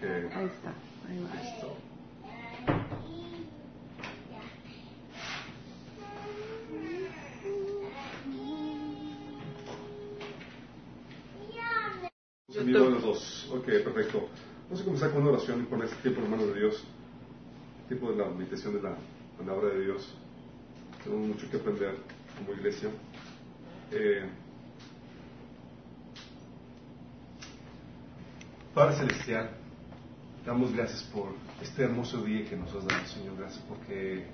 Ok, Ahí está. Ahí va. listo. Se vieron los dos. Ok, perfecto. Vamos a comenzar con una oración y con este tiempo, hermanos de Dios. Tiempo de la meditación de la palabra de Dios. Tenemos mucho que aprender como iglesia. Eh, Padre Celestial, damos gracias por este hermoso día que nos has dado, Señor. Gracias porque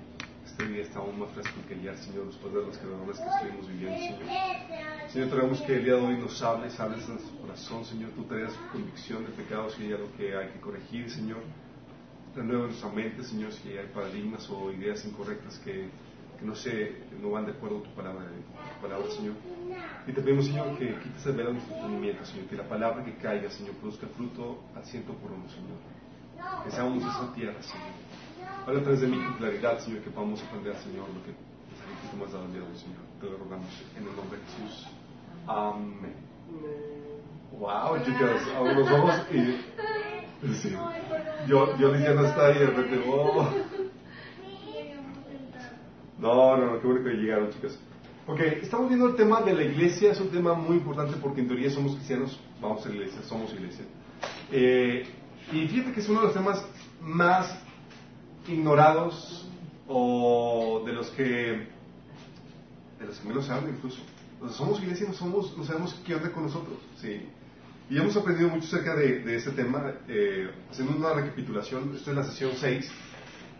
este día está aún más fresco que ayer, Señor, después de las quebraduras que estuvimos viviendo, Señor. Señor, te que el día de hoy nos hables, hables en nuestro corazón, Señor. Tú traigas convicción de pecados si hay algo que hay que corregir, Señor. Renueva nuestra mente, Señor, si hay paradigmas o ideas incorrectas que, que no, se, no van de acuerdo a tu palabra, tu palabra, Señor. Y te pedimos, Señor, que quites el velo de nuestro entendimiento, Señor. Que la palabra que caiga, Señor, produzca fruto al ciento por uno, Señor. Que seamos esa tierra, Señor. Habla a través de mí con claridad, Señor, que podamos aprender, Señor, lo que, tú has dado el día de hoy, Señor. Te lo rogamos en el nombre de Jesús. Amén. Wow, chicas, abro los ojos y. Sí. Yo, yo diciendo está ahí, de repente, oh. No, no, no, qué bueno que llegaron, chicas. Ok, estamos viendo el tema de la iglesia, es un tema muy importante porque en teoría somos cristianos, vamos a la iglesia, somos iglesia. Eh, y fíjate que es uno de los temas más ignorados o de los que de los que menos se habla incluso. O somos iglesia no, somos, no sabemos qué onda con nosotros. Sí. Y hemos aprendido mucho acerca de, de este tema, eh, haciendo una recapitulación. Esta es la sesión 6.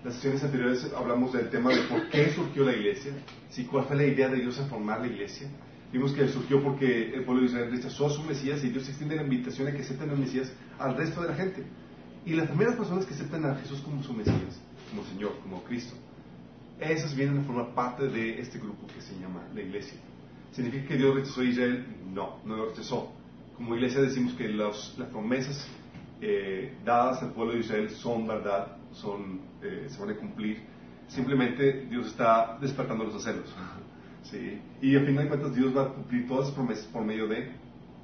Las sesiones anteriores hablamos del tema de por qué surgió la iglesia, ¿sí? cuál fue la idea de Dios en formar la iglesia. Vimos que surgió porque el pueblo de Israel rechazó a su Mesías y Dios extiende la invitación a que acepten al Mesías al resto de la gente. Y las primeras personas que aceptan a Jesús como su Mesías, como Señor, como Cristo, esas vienen a formar parte de este grupo que se llama la iglesia. ¿Significa que Dios rechazó a Israel? No, no lo rechazó. Como iglesia decimos que los, las promesas eh, dadas al pueblo de Israel son verdad, son, eh, se van a cumplir. Simplemente Dios está despertando los celos. ¿sí? Y al final de cuentas Dios va a cumplir todas las promesas por medio de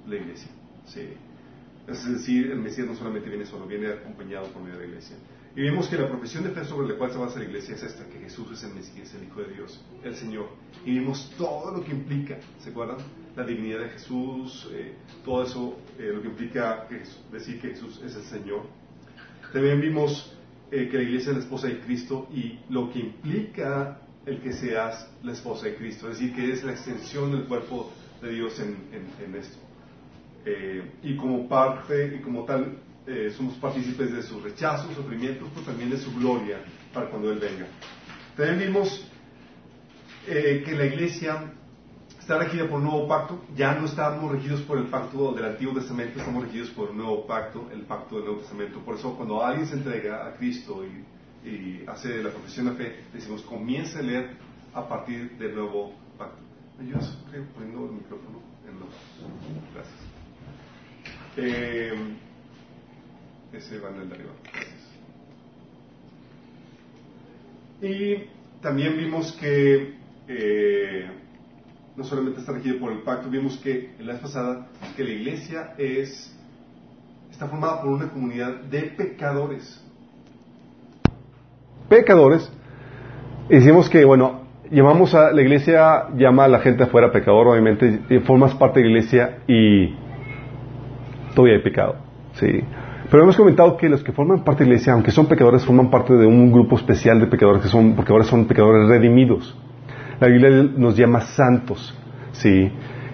la iglesia. ¿sí? Es decir, el Mesías no solamente viene solo, viene acompañado por medio de la iglesia. Y vimos que la profesión de fe sobre la cual se basa la iglesia es esta, que Jesús es el Mesías, el Hijo de Dios, el Señor. Y vimos todo lo que implica, ¿se acuerdan? La dignidad de Jesús, eh, todo eso, eh, lo que implica que Jesús- decir que Jesús es el Señor. También vimos eh, que la iglesia es la esposa de Cristo y lo que implica el que seas la esposa de Cristo, es decir, que es la extensión del cuerpo de Dios en, en- esto. Eh, y como parte y como tal eh, somos partícipes de sus rechazos, sufrimientos, pero también de su gloria para cuando Él venga. También vimos que la iglesia está regida por un nuevo pacto, ya no estamos regidos por el pacto del Antiguo Testamento, estamos regidos por un nuevo pacto, el pacto del Nuevo Testamento. Por eso cuando alguien se entrega a Cristo y, hace la profesión de fe, decimos, comienza a leer a partir del nuevo pacto. ¿Me ayudas poniendo el micrófono en los... Gracias. Eh, ese va en el de arriba. Gracias. Y también vimos que eh, no solamente está regido por el pacto, vimos que en la vez pasada que la iglesia es está formada por una comunidad de pecadores. Pecadores. Decimos que, bueno, llamamos a la iglesia, llama a la gente afuera pecador, obviamente, formas parte de la iglesia y todavía hay pecado. Sí. Pero hemos comentado que los que forman parte de la iglesia, aunque son pecadores, forman parte de un grupo especial de pecadores que son, porque ahora son pecadores redimidos. La Biblia nos llama santos, ¿sí?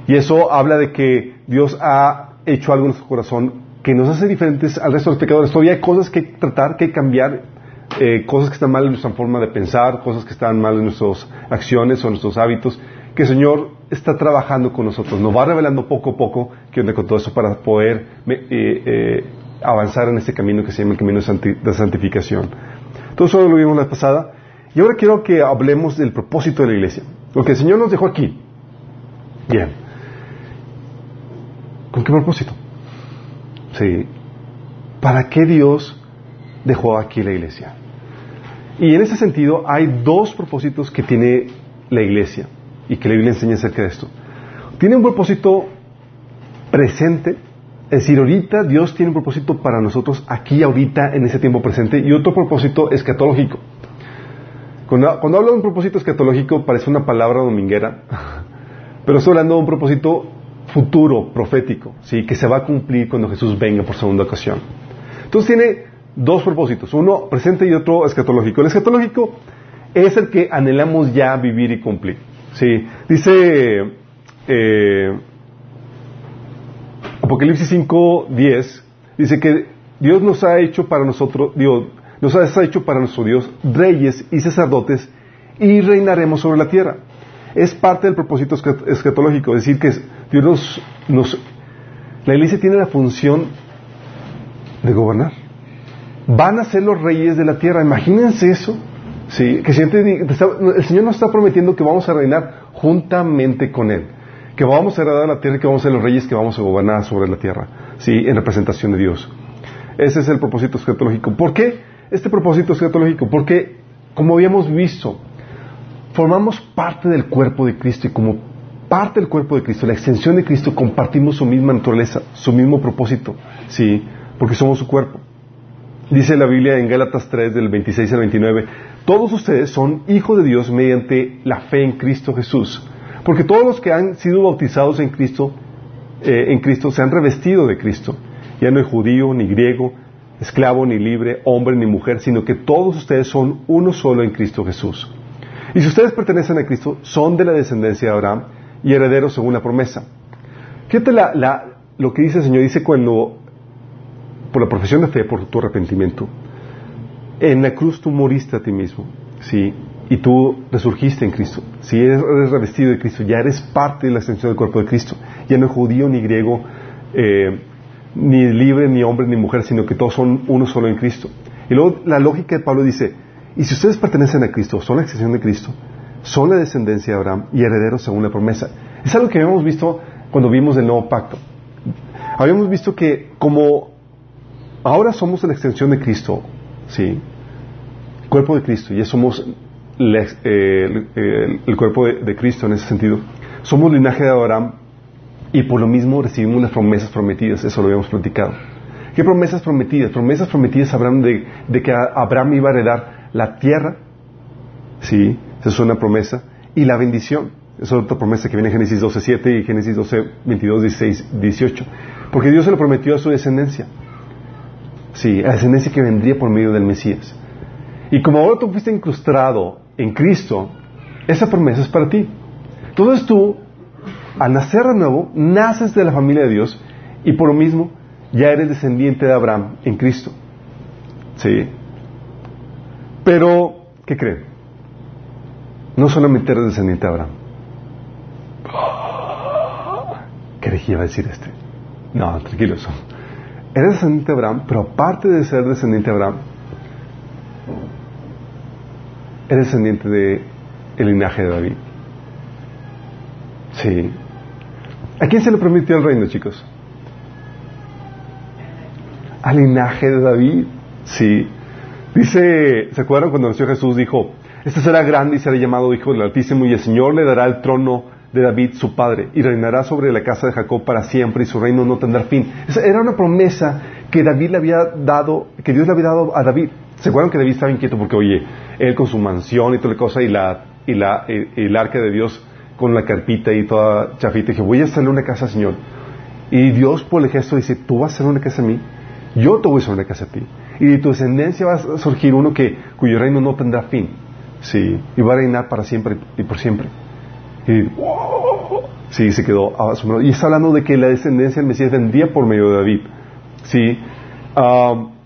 Y eso habla de que Dios ha hecho algo en nuestro corazón que nos hace diferentes al resto de los pecadores. Todavía hay cosas que tratar, que cambiar, eh, cosas que están mal en nuestra forma de pensar, cosas que están mal en nuestras acciones o en nuestros hábitos, que el Señor está trabajando con nosotros. Nos va revelando poco a poco qué onda con todo eso para poder eh, eh, avanzar en este camino que se llama el camino de, santi de santificación. Todo eso lo vimos la pasada. Y ahora quiero que hablemos del propósito de la iglesia. Lo que el Señor nos dejó aquí. Bien. ¿Con qué propósito? Sí. ¿Para qué Dios dejó aquí la iglesia? Y en ese sentido hay dos propósitos que tiene la iglesia y que la Biblia enseña acerca de esto. Tiene un propósito presente Es decir, ahorita Dios tiene un propósito para nosotros aquí, ahorita, en ese tiempo presente, y otro propósito escatológico. Cuando, cuando hablo de un propósito escatológico parece una palabra dominguera, pero estoy hablando de un propósito futuro, profético, ¿sí? que se va a cumplir cuando Jesús venga por segunda ocasión. Entonces tiene dos propósitos, uno presente y otro escatológico. El escatológico es el que anhelamos ya vivir y cumplir. ¿sí? Dice eh, Apocalipsis 5.10, dice que Dios nos ha hecho para nosotros, Dios nos ha hecho para nuestro Dios reyes y sacerdotes y reinaremos sobre la tierra. Es parte del propósito escatológico, es decir, que Dios nos, nos, la iglesia tiene la función de gobernar. Van a ser los reyes de la tierra. Imagínense eso. Sí, que el Señor nos está prometiendo que vamos a reinar juntamente con Él. Que vamos a heredar la tierra y que vamos a ser los reyes que vamos a gobernar sobre la tierra. Sí, en representación de Dios. Ese es el propósito escatológico. ¿Por qué este propósito escatológico? Porque, como habíamos visto, formamos parte del cuerpo de Cristo y como parte del cuerpo de Cristo, la extensión de Cristo, compartimos su misma naturaleza, su mismo propósito. Sí, porque somos su cuerpo. Dice la Biblia en Gálatas 3 del 26 al 29, todos ustedes son hijos de Dios mediante la fe en Cristo Jesús. Porque todos los que han sido bautizados en Cristo, eh, en Cristo se han revestido de Cristo. Ya no hay judío ni griego, esclavo ni libre, hombre ni mujer, sino que todos ustedes son uno solo en Cristo Jesús. Y si ustedes pertenecen a Cristo, son de la descendencia de Abraham y herederos según la promesa. Fíjate lo que dice el Señor, dice cuando por la profesión de fe, por tu arrepentimiento, en la cruz tú moriste a ti mismo, ¿sí? Y tú resurgiste en Cristo. Si eres, revestido de Cristo, ya eres parte de la extensión del cuerpo de Cristo. Ya no es judío ni griego, eh, ni libre, ni hombre, ni mujer, sino que todos son uno solo en Cristo. Y luego la lógica de Pablo dice, y si ustedes pertenecen a Cristo, son la extensión de Cristo, son la descendencia de Abraham y herederos según la promesa. Es algo que habíamos visto cuando vimos el nuevo pacto. Habíamos visto que como ahora somos la extensión de Cristo, ¿sí? Cuerpo de Cristo, ya somos eh, el, cuerpo de, Cristo en ese sentido. Somos linaje de Abraham y por lo mismo recibimos las promesas prometidas, eso lo habíamos platicado. ¿Qué promesas prometidas? Promesas prometidas hablan de, que Abraham iba a heredar la tierra, ¿sí? Esa es una promesa. Y la bendición, es otra promesa que viene en Génesis 12.7 y Génesis 12, 22, 16, 18. Porque Dios se lo prometió a su descendencia. Sí, a descendencia que vendría por medio del Mesías. Y como ahora tú fuiste incrustado en Cristo, esa promesa es para ti. Entonces tú, al nacer de nuevo, naces de la familia de Dios y por lo mismo ya eres descendiente de Abraham en Cristo. Sí. Pero, ¿qué creen? No solamente eres descendiente de Abraham. ¿Qué herejía va a decir este? No, tranquilos. Eres descendiente de Abraham, pero aparte de ser descendiente de Abraham, eres descendiente de el linaje de David. Sí. ¿A quién se le permitió el reino, chicos? Al linaje de David. Sí. Dice, ¿se acuerdan cuando nació Jesús? Dijo, este será grande y será llamado Hijo del Altísimo y el Señor le dará el trono de David su padre y reinará sobre la casa de Jacob para siempre y su reino no tendrá fin. Esa era una promesa que David le había dado, que Dios le había dado a David. ¿Se acuerdan que David estaba inquieto porque, oye, él con su mansión y toda la cosa y la, y la, el arca de Dios con la carpita y toda chafita, dije, voy a hacerle una casa, Señor. Y Dios por el gesto dice, tú vas a hacer una casa a mí, yo te voy a hacer una casa a ti. Y de tu descendencia va a surgir uno que, cuyo reino no tendrá fin. Sí, y va a reinar para siempre y por siempre. Y sí, se quedó asombrado. Y está hablando de que la descendencia del Mesías vendría por medio de David. Sí. Um,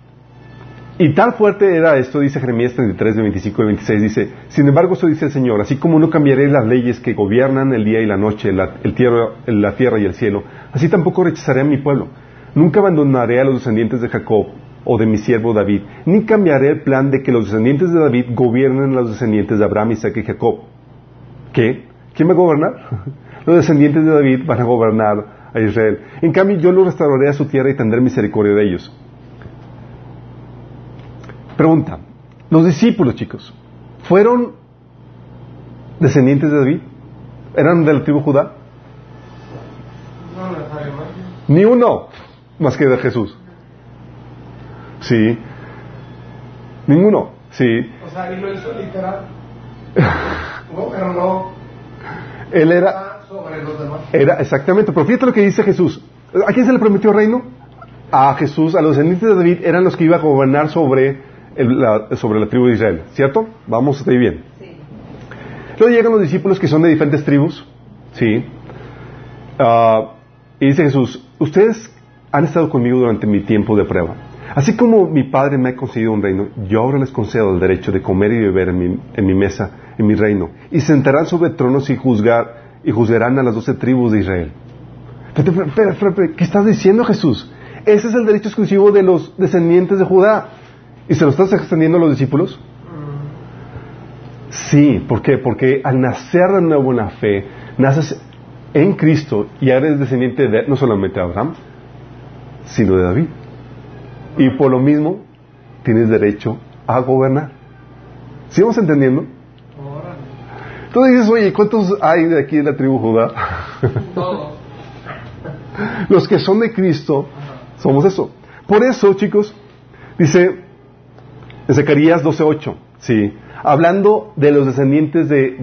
y tan fuerte era esto, dice Jeremías 33, de 25 y 26, dice, sin embargo, esto dice el Señor, así como no cambiaré las leyes que gobiernan el día y la noche, la, el tierra, la tierra y el cielo, así tampoco rechazaré a mi pueblo. Nunca abandonaré a los descendientes de Jacob o de mi siervo David, ni cambiaré el plan de que los descendientes de David gobiernen a los descendientes de Abraham, Isaac y Jacob. ¿Qué? ¿Quién va a gobernar? Los descendientes de David van a gobernar a Israel. En cambio, yo los restauraré a su tierra y tendré misericordia de ellos. Pregunta, los discípulos, chicos, ¿fueron descendientes de David? ¿Eran del tribu Judá? Ni uno. más que de Jesús? Sí. Ninguno. Sí. O sea, y lo hizo literal. no, pero no. Él era. Sobre los demás. Era, exactamente. Pero fíjate lo que dice Jesús. ¿A quién se le prometió reino? A Jesús, a los descendientes de David, eran los que iban a gobernar sobre, la, sobre la tribu de Israel. ¿Cierto? Vamos, está bien. Sí. Luego llegan los discípulos que son de diferentes tribus. Sí. Ah, y dice Jesús, ustedes han estado conmigo durante mi tiempo de prueba. Así como mi Padre me ha concedido un reino, yo ahora les concedo el derecho de comer y beber en mi, en mi mesa, en mi reino, y se sentarán sobre tronos y juzgar y juzgarán a las doce tribus de Israel. ¿Qué estás diciendo Jesús? Ese es el derecho exclusivo de los descendientes de Judá. ¿Y se lo estás extendiendo a los discípulos? Sí, ¿por qué? Porque al nacer de nuevo en la fe, naces en Cristo y eres descendiente de no solamente de Abraham, sino de David. Y por lo mismo tienes derecho a gobernar. ¿Sí vamos entendiendo? Tú dices, oye, ¿cuántos hay de aquí de la tribu Judá? Todos. Los que son de Cristo somos eso. Por eso, chicos, dice en Zacarías 12:8, sí, hablando de los descendientes de,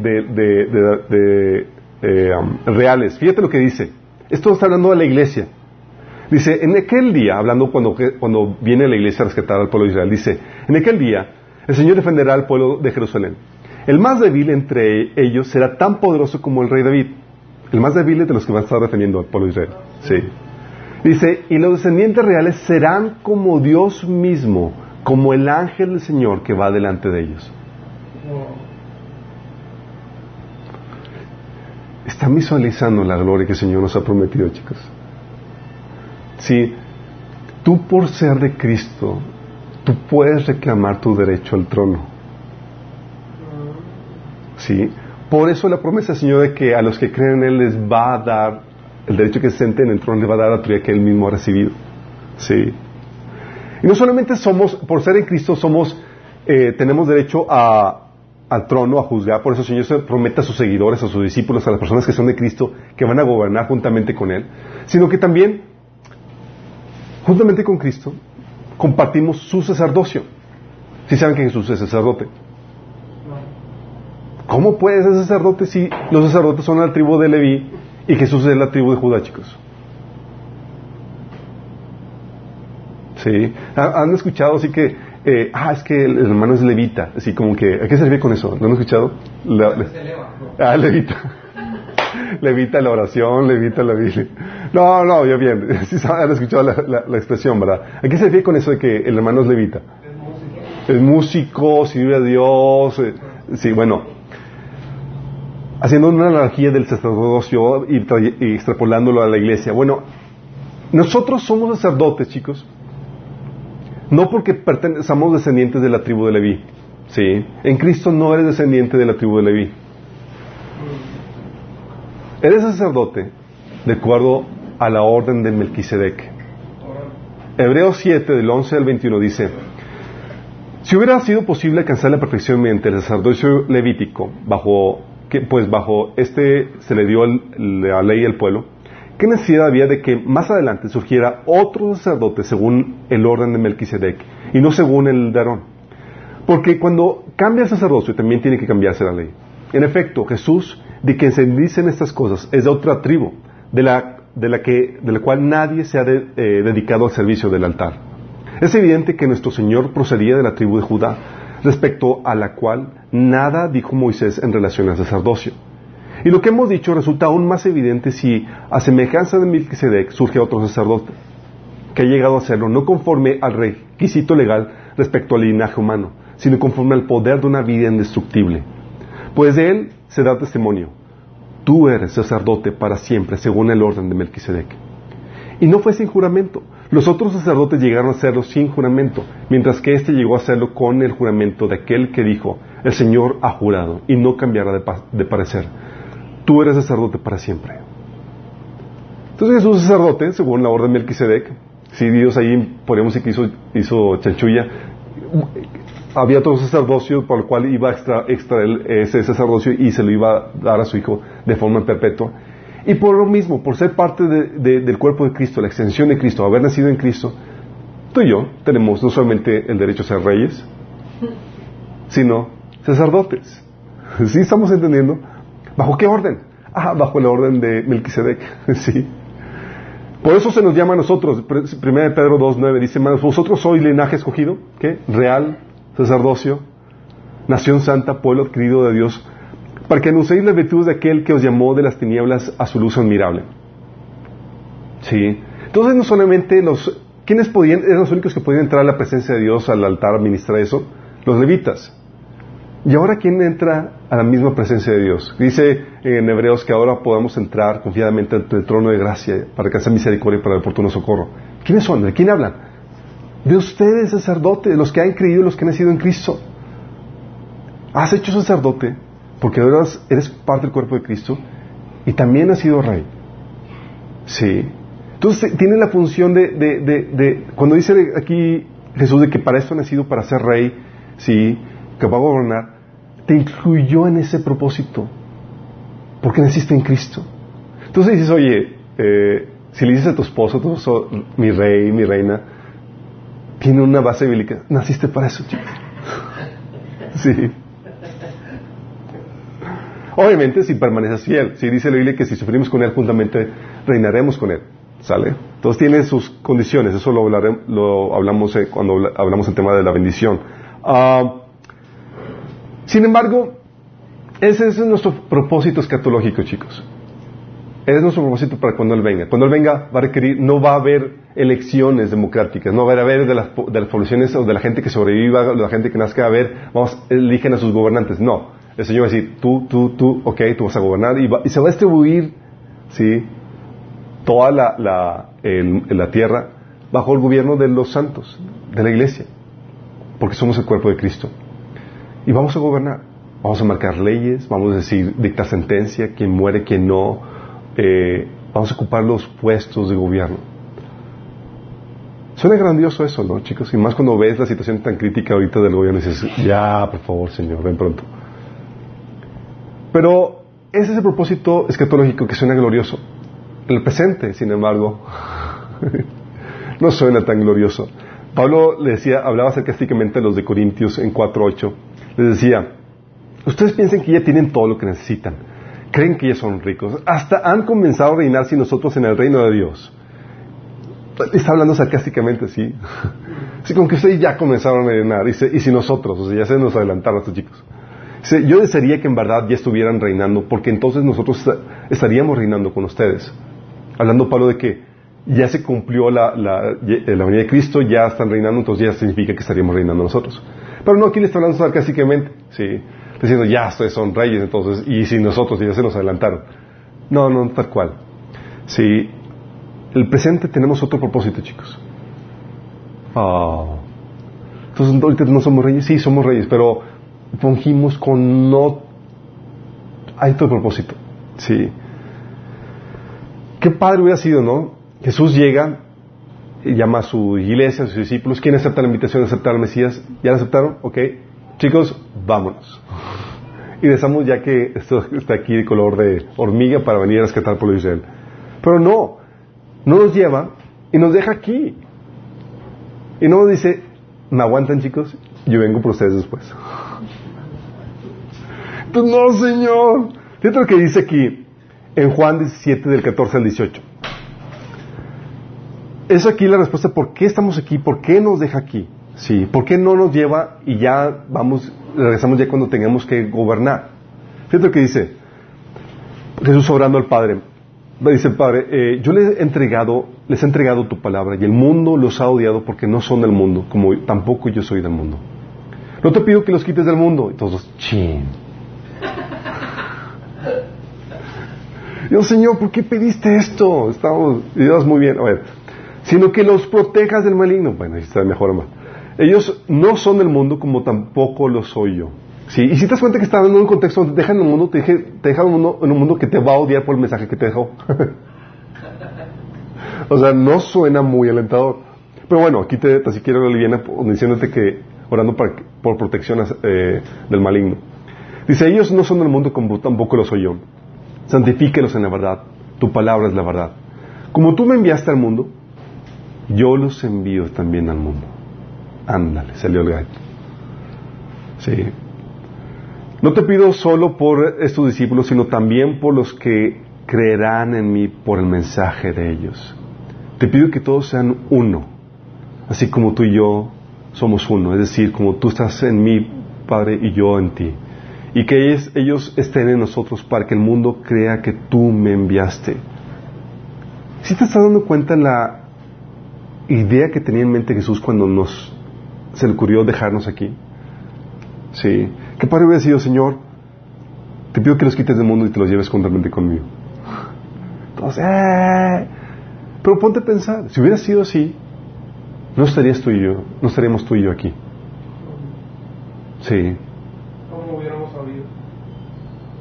eh, um, reales. Fíjate lo que dice. Esto está hablando de la iglesia. Dice, en aquel día, hablando cuando, cuando viene la iglesia a rescatar al pueblo de Israel, dice, en aquel día el Señor defenderá al pueblo de Jerusalén. El más débil entre ellos será tan poderoso como el rey David. El más débil de los que van a estar defendiendo al pueblo de Israel. Sí. Dice, y los descendientes reales serán como Dios mismo, como el ángel del Señor que va delante de ellos. Están visualizando la gloria que el Señor nos ha prometido, chicos. Sí, tú por ser de Cristo, tú puedes reclamar tu derecho al trono. Sí, por eso la promesa del Señor de que a los que creen en Él les va a dar el derecho que se sienten en el trono, les va a dar la autoridad que Él mismo ha recibido. Sí. Y no solamente somos, por ser en Cristo, somos, eh, tenemos derecho a, al trono, a juzgar, por eso el Señor se promete a sus seguidores, a sus discípulos, a las personas que son de Cristo, que van a gobernar juntamente con Él, sino que también, juntamente con Cristo, compartimos su sacerdocio. Si saben que Jesús es sacerdote. ¿Cómo puede ser sacerdote si los sacerdotes son la tribu de Leví y Jesús es la tribu de Judá, chicos? Sí. ¿Ha- ¿Han escuchado así que, eh, ah, es que el hermano es levita? Así como que, ¿a qué se refiere con eso? ¿Lo han escuchado? La- la- Se eleva. ¿no? ah, levita. levita la oración, levita la Biblia. No, no, ya bien. Sí han escuchado la, la- expresión, ¿verdad? ¿A qué se refiere con eso de que el hermano es levita? Es músico, sirve a Dios. eh, sí, bueno. Haciendo una analogía del sacerdocio y, y extrapolándolo a la iglesia. Bueno, nosotros somos sacerdotes, chicos. No porque pertene- somos descendientes de la tribu de Leví. Sí. En Cristo no eres descendiente de la tribu de Leví. Eres sacerdote de acuerdo a la orden de Melquisedec. Hebreos 7, del 11 al 21 dice, si hubiera sido posible alcanzar la perfección mediante el sacerdocio levítico, bajo que, pues bajo este se le dio el- la ley al pueblo, ¿qué necesidad había de que más adelante surgiera otro sacerdote según el orden de Melquisedec y no según el de Aarón? Porque cuando cambia el sacerdocio también tiene que cambiarse la ley. En efecto, Jesús, de quien se dicen estas cosas, es de otra tribu, de la, de la, que, de la cual nadie se ha eh, dedicado al servicio del altar. Es evidente que nuestro Señor procedía de la tribu de Judá, respecto a la cual nada dijo Moisés en relación al sacerdocio. Y lo que hemos dicho resulta aún más evidente si, a semejanza de Melquisedec, surge otro sacerdote, que ha llegado a serlo no conforme al requisito legal respecto al linaje humano, sino conforme al poder de una vida indestructible. Pues de él se da testimonio. Tú eres sacerdote para siempre, según el orden de Melquisedec. Y no fue sin juramento. Los otros sacerdotes llegaron a hacerlo sin juramento, mientras que éste llegó a hacerlo con el juramento de aquel que dijo, el Señor ha jurado y no cambiará de, pa- de parecer. Tú eres sacerdote para siempre. Entonces Jesús es sacerdote, según la orden de Melquisedec. Si Dios ahí, podríamos decir que hizo, hizo chanchulla, había otro sacerdocio por el cual iba a extra- extraer ese sacerdocio y se lo iba a dar a su hijo de forma perpetua. Y por lo mismo, por ser parte del cuerpo de Cristo, la extensión de Cristo, haber nacido en Cristo, tú y yo tenemos no solamente el derecho a ser reyes, sino sacerdotes. ¿Sí estamos entendiendo? ¿Bajo qué orden? Ah, bajo el orden de Melquisedec. sí. Por eso se nos llama a nosotros, 1 Pedro 2.9 dice, vosotros sois linaje escogido, ¿qué? Real, sacerdocio, nación santa, pueblo adquirido de Dios, para que anunciéis las virtudes de aquel que os llamó de las tinieblas a su luz admirable. Sí. Entonces no solamente los, ¿quiénes podían, eran los únicos que podían entrar a la presencia de Dios al altar a administrar eso? Los levitas. ¿Y ahora quién entra a la misma presencia de Dios? Dice en Hebreos que ahora podamos entrar confiadamente ante el trono de gracia para alcanzar misericordia y para el oportuno socorro. ¿Quiénes son? ¿De quién hablan? De ustedes, sacerdotes, los que han creído, los que han nacido en Cristo. Has hecho sacerdote porque ahora eres parte del cuerpo de Cristo y también has sido rey. Sí. Entonces tiene la función de, de, de, cuando dice aquí Jesús de que para esto ha nacido para ser rey, sí, que va a gobernar, te incluyó en ese propósito, porque naciste en Cristo. Entonces dices, oye, eh, si le dices a tu esposo, tu mi rey, mi reina, tiene una base bíblica, naciste para eso, chico. Sí. Obviamente si permaneces fiel, si dice la Biblia que si sufrimos con Él juntamente reinaremos con Él, ¿sale? Entonces tiene sus condiciones, eso lo, lo hablamos eh, cuando hablamos el tema de la bendición. Ah, sin embargo, ese, es nuestro propósito escatológico, chicos. Ese es nuestro propósito para cuando Él venga. Cuando Él venga, va a requerir, no va a haber elecciones democráticas, no va a haber de las, de las poblaciones o de la gente que sobreviva, de la gente que nazca, a ver, vamos, eligen a sus gobernantes. No. El Señor va a decir, tú, tú, tú, ok, tú vas a gobernar y, y se va a distribuir, ¿sí? Toda la, la, la tierra bajo el gobierno de los santos, de la iglesia, porque somos el cuerpo de Cristo. Y vamos a gobernar. Vamos a marcar leyes, vamos a decir, dictar sentencia, quién muere, quién no. Eh, vamos a ocupar los puestos de gobierno. Suena grandioso eso, ¿no, chicos? Y más cuando ves la situación tan crítica ahorita del gobierno y dices, ya, por favor, Señor, ven pronto. Pero ese es el propósito escatológico que suena glorioso. El presente, sin embargo, no suena tan glorioso. Pablo le decía, hablaba sarcásticamente a los de Corintios en 4.8 les decía, ustedes piensan que ya tienen todo lo que necesitan, creen que ya son ricos, hasta han comenzado a reinar sin nosotros en el reino de Dios. Está hablando sarcásticamente, sí. Así como que ustedes ya comenzaron a reinar, y, si nosotros, o sea, ya se nos adelantaron estos chicos. yo desearía que en verdad ya estuvieran reinando, porque entonces nosotros estaríamos reinando con ustedes. Hablando Pablo de que ya se cumplió la, la, la venida de Cristo, ya están reinando, entonces ya significa que estaríamos reinando nosotros. Pero no, aquí le está hablando sarcásticamente, sí, diciendo, ya ustedes son reyes entonces, y si nosotros ya se nos adelantaron. No, no, tal cual. Sí, el presente tenemos otro propósito, chicos. Oh. Entonces, ahorita no somos reyes, sí, somos reyes, pero fungimos con no... Hay otro propósito, sí. Qué padre hubiera sido, ¿no? Jesús llega, llama a su iglesia, a sus discípulos. ¿Quién acepta la invitación de aceptar al Mesías? ¿Ya la aceptaron? Ok. Chicos, vámonos. Y deseamos ya que esto está aquí de color de hormiga para venir a rescatar de Israel. Pero no, no nos lleva y nos deja aquí. Y no nos dice, ¿me aguantan chicos? Yo vengo por ustedes después. Entonces, no, Señor. Fíjate lo que dice aquí en Juan 17 del 14 al 18 es aquí la respuesta, ¿por qué estamos aquí? ¿Por qué nos deja aquí? Sí, ¿por qué no nos lleva y ya vamos, regresamos ya cuando tengamos que gobernar? Fíjate lo que dice Jesús obrando al Padre. Dice el Padre, eh, yo les he entregado, les he entregado tu palabra y el mundo los ha odiado porque no son del mundo, como tampoco yo soy del mundo. No te pido que los quites del mundo. Y todos, chin. Dios, Señor, ¿por qué pediste esto? Estamos, Dios, muy bien. A ver, sino que los protejas del maligno. Bueno, ahí está mejor más. Ellos no son del mundo como tampoco lo soy yo. ¿Sí? Y si te das cuenta que está en un contexto donde te dejan un mundo, te, dejan en un mundo, que te va a odiar por el mensaje que te dejó. o sea, no suena muy alentador. Pero bueno, aquí te, te quiero aliviar diciéndote que orando por protección eh, del maligno. Dice, ellos no son del mundo como tampoco lo soy yo. Santifíquelos en la verdad. Tu palabra es la verdad. Como tú me enviaste al mundo, yo los envío también al mundo. Ándale, salió el gallo. Sí. No te pido solo por estos discípulos, sino también por los que creerán en mí por el mensaje de ellos. Te pido que todos sean uno, así como tú y yo somos uno, es decir, como tú estás en mí, Padre, y yo en ti. Y que ellos, ellos estén en nosotros para que el mundo crea que tú me enviaste. ¿Sí te estás dando cuenta en la idea que tenía en mente Jesús cuando nos se le ocurrió dejarnos aquí? Sí. ¿Qué padre hubiera sido, Señor? Te pido que los quites del mundo y te los lleves juntamente conmigo. Entonces, eh, pero ponte a pensar, si hubiera sido así, no estarías tú y yo, no estaríamos tú y yo aquí. Sí. ¿Cómo hubiéramos sabido?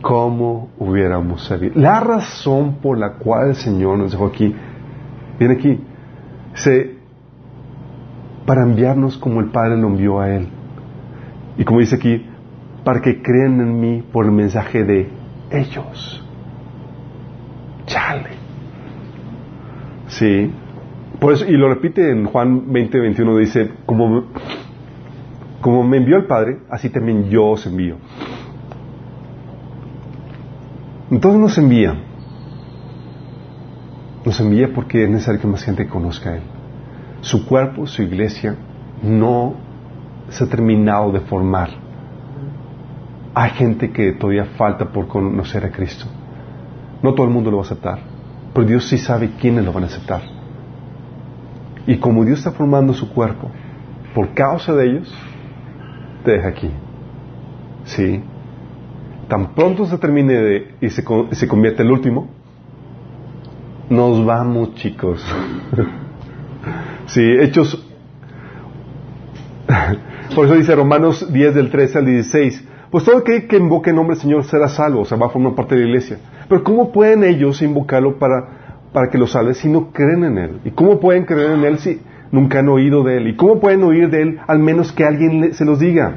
¿Cómo hubiéramos sabido? La razón por la cual el Señor nos dejó aquí, viene aquí, se, para enviarnos como el Padre lo envió a Él. Y como dice aquí, para que crean en mí por el mensaje de ellos. Chale. Sí. Por y lo repite en Juan 20, 21, dice, como, como me envió el Padre, así también yo os envío. Entonces nos envía. Nos envía porque es necesario que más gente conozca a Él. Su cuerpo, su iglesia, no se ha terminado de formar. Hay gente que todavía falta por conocer a Cristo. No todo el mundo lo va a aceptar, pero Dios sí sabe quiénes lo van a aceptar. Y como Dios está formando su cuerpo, por causa de ellos, te deja aquí. ¿Sí? Tan pronto se termine de, y se, se convierte el último, nos vamos, chicos. sí, hechos. Por eso dice Romanos 10 del 13 al 16. Pues todo aquel que invoque el nombre del Señor será salvo, o sea, va a formar parte de la iglesia. Pero ¿cómo pueden ellos invocarlo para, para que lo salve si no creen en Él? ¿Y cómo pueden creer en Él si nunca han oído de Él? ¿Y cómo pueden oír de Él al menos que alguien se los diga?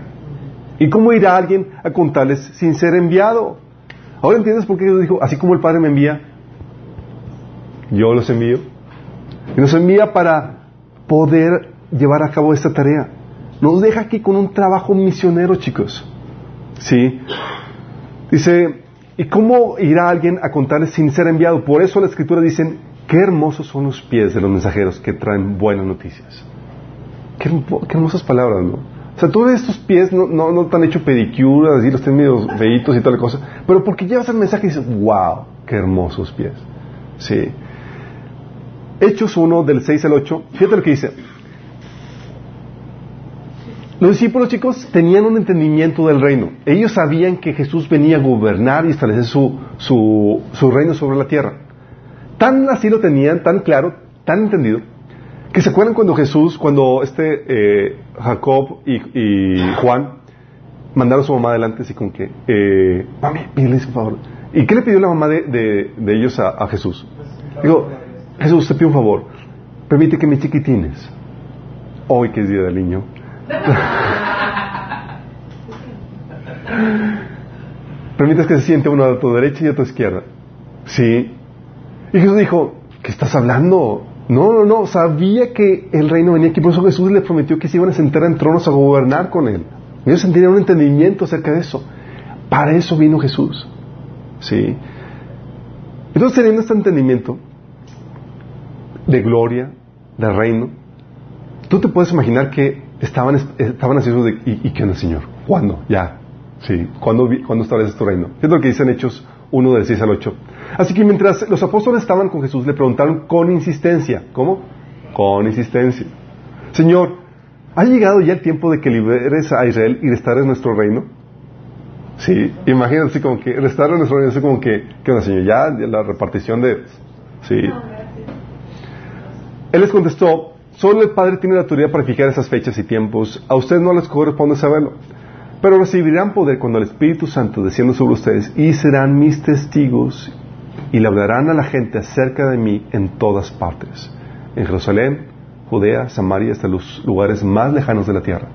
¿Y cómo irá alguien a contarles sin ser enviado? Ahora entiendes por qué Dios dijo, así como el Padre me envía, yo los envío. Y nos envía para poder llevar a cabo esta tarea. Nos deja aquí con un trabajo misionero, chicos. ¿Sí? Dice, ¿y cómo irá alguien a contarles sin ser enviado? Por eso la escritura dicen, qué hermosos son los pies de los mensajeros que traen buenas noticias. Qué, hermosas palabras, ¿no? O sea, tú estos pies no, no, no te han hecho pedicuras, así los tienen medio feitos y tal cosa, pero porque llevas el mensaje y dices, wow, qué hermosos pies. Sí. Hechos 1 del 6 al 8, fíjate lo que dice. Los discípulos, chicos, tenían un entendimiento del reino. Ellos sabían que Jesús venía a gobernar y establecer su, su, su reino sobre la tierra. Tan así lo tenían, tan claro, tan entendido, que se acuerdan cuando Jesús, cuando este eh, Jacob y, y, Juan mandaron a su mamá adelante, así como que, eh, mami, pídele un favor. ¿Y qué le pidió la mamá de, de, de ellos a, a, Jesús? Digo, Jesús, te pido un favor, permite que mis chiquitines, hoy que es día del niño, permitas que se siente uno a tu derecha y a tu izquierda. Sí. Y Jesús dijo, ¿qué estás hablando? No, no, no, sabía que el reino venía aquí, por eso Jesús le prometió que se iban a sentar en tronos a gobernar con él. Ellos tenían un entendimiento acerca de eso. Para eso vino Jesús. ¿Sí? Entonces, teniendo este entendimiento de gloria, de reino, tú te puedes imaginar que estaban, estaban haciendo de, ¿y, ¿y qué onda, Señor? ¿Cuándo? Ya. Sí. ¿Cuándo, ¿cuándo estableces tu reino? Es lo que dicen Hechos 1 del 6 al 8. Así que mientras los apóstoles estaban con Jesús, le preguntaron con insistencia. ¿Cómo? Con insistencia. Señor, ¿ha llegado ya el tiempo de que liberes a Israel y restaures nuestro reino? Sí, imagínate como que restaurar nuestro reino, así como que, ¿qué onda, Señor? Ya la repartición de... Sí. Él les contestó, solo el Padre tiene la autoridad para fijar esas fechas y tiempos, a ustedes no les corresponde saberlo. Pero recibirán poder cuando el Espíritu Santo descienda sobre ustedes y serán mis testigos y le hablarán a la gente acerca de mí en todas partes, en Jerusalén, Judea, Samaria, hasta los lugares más lejanos de la tierra.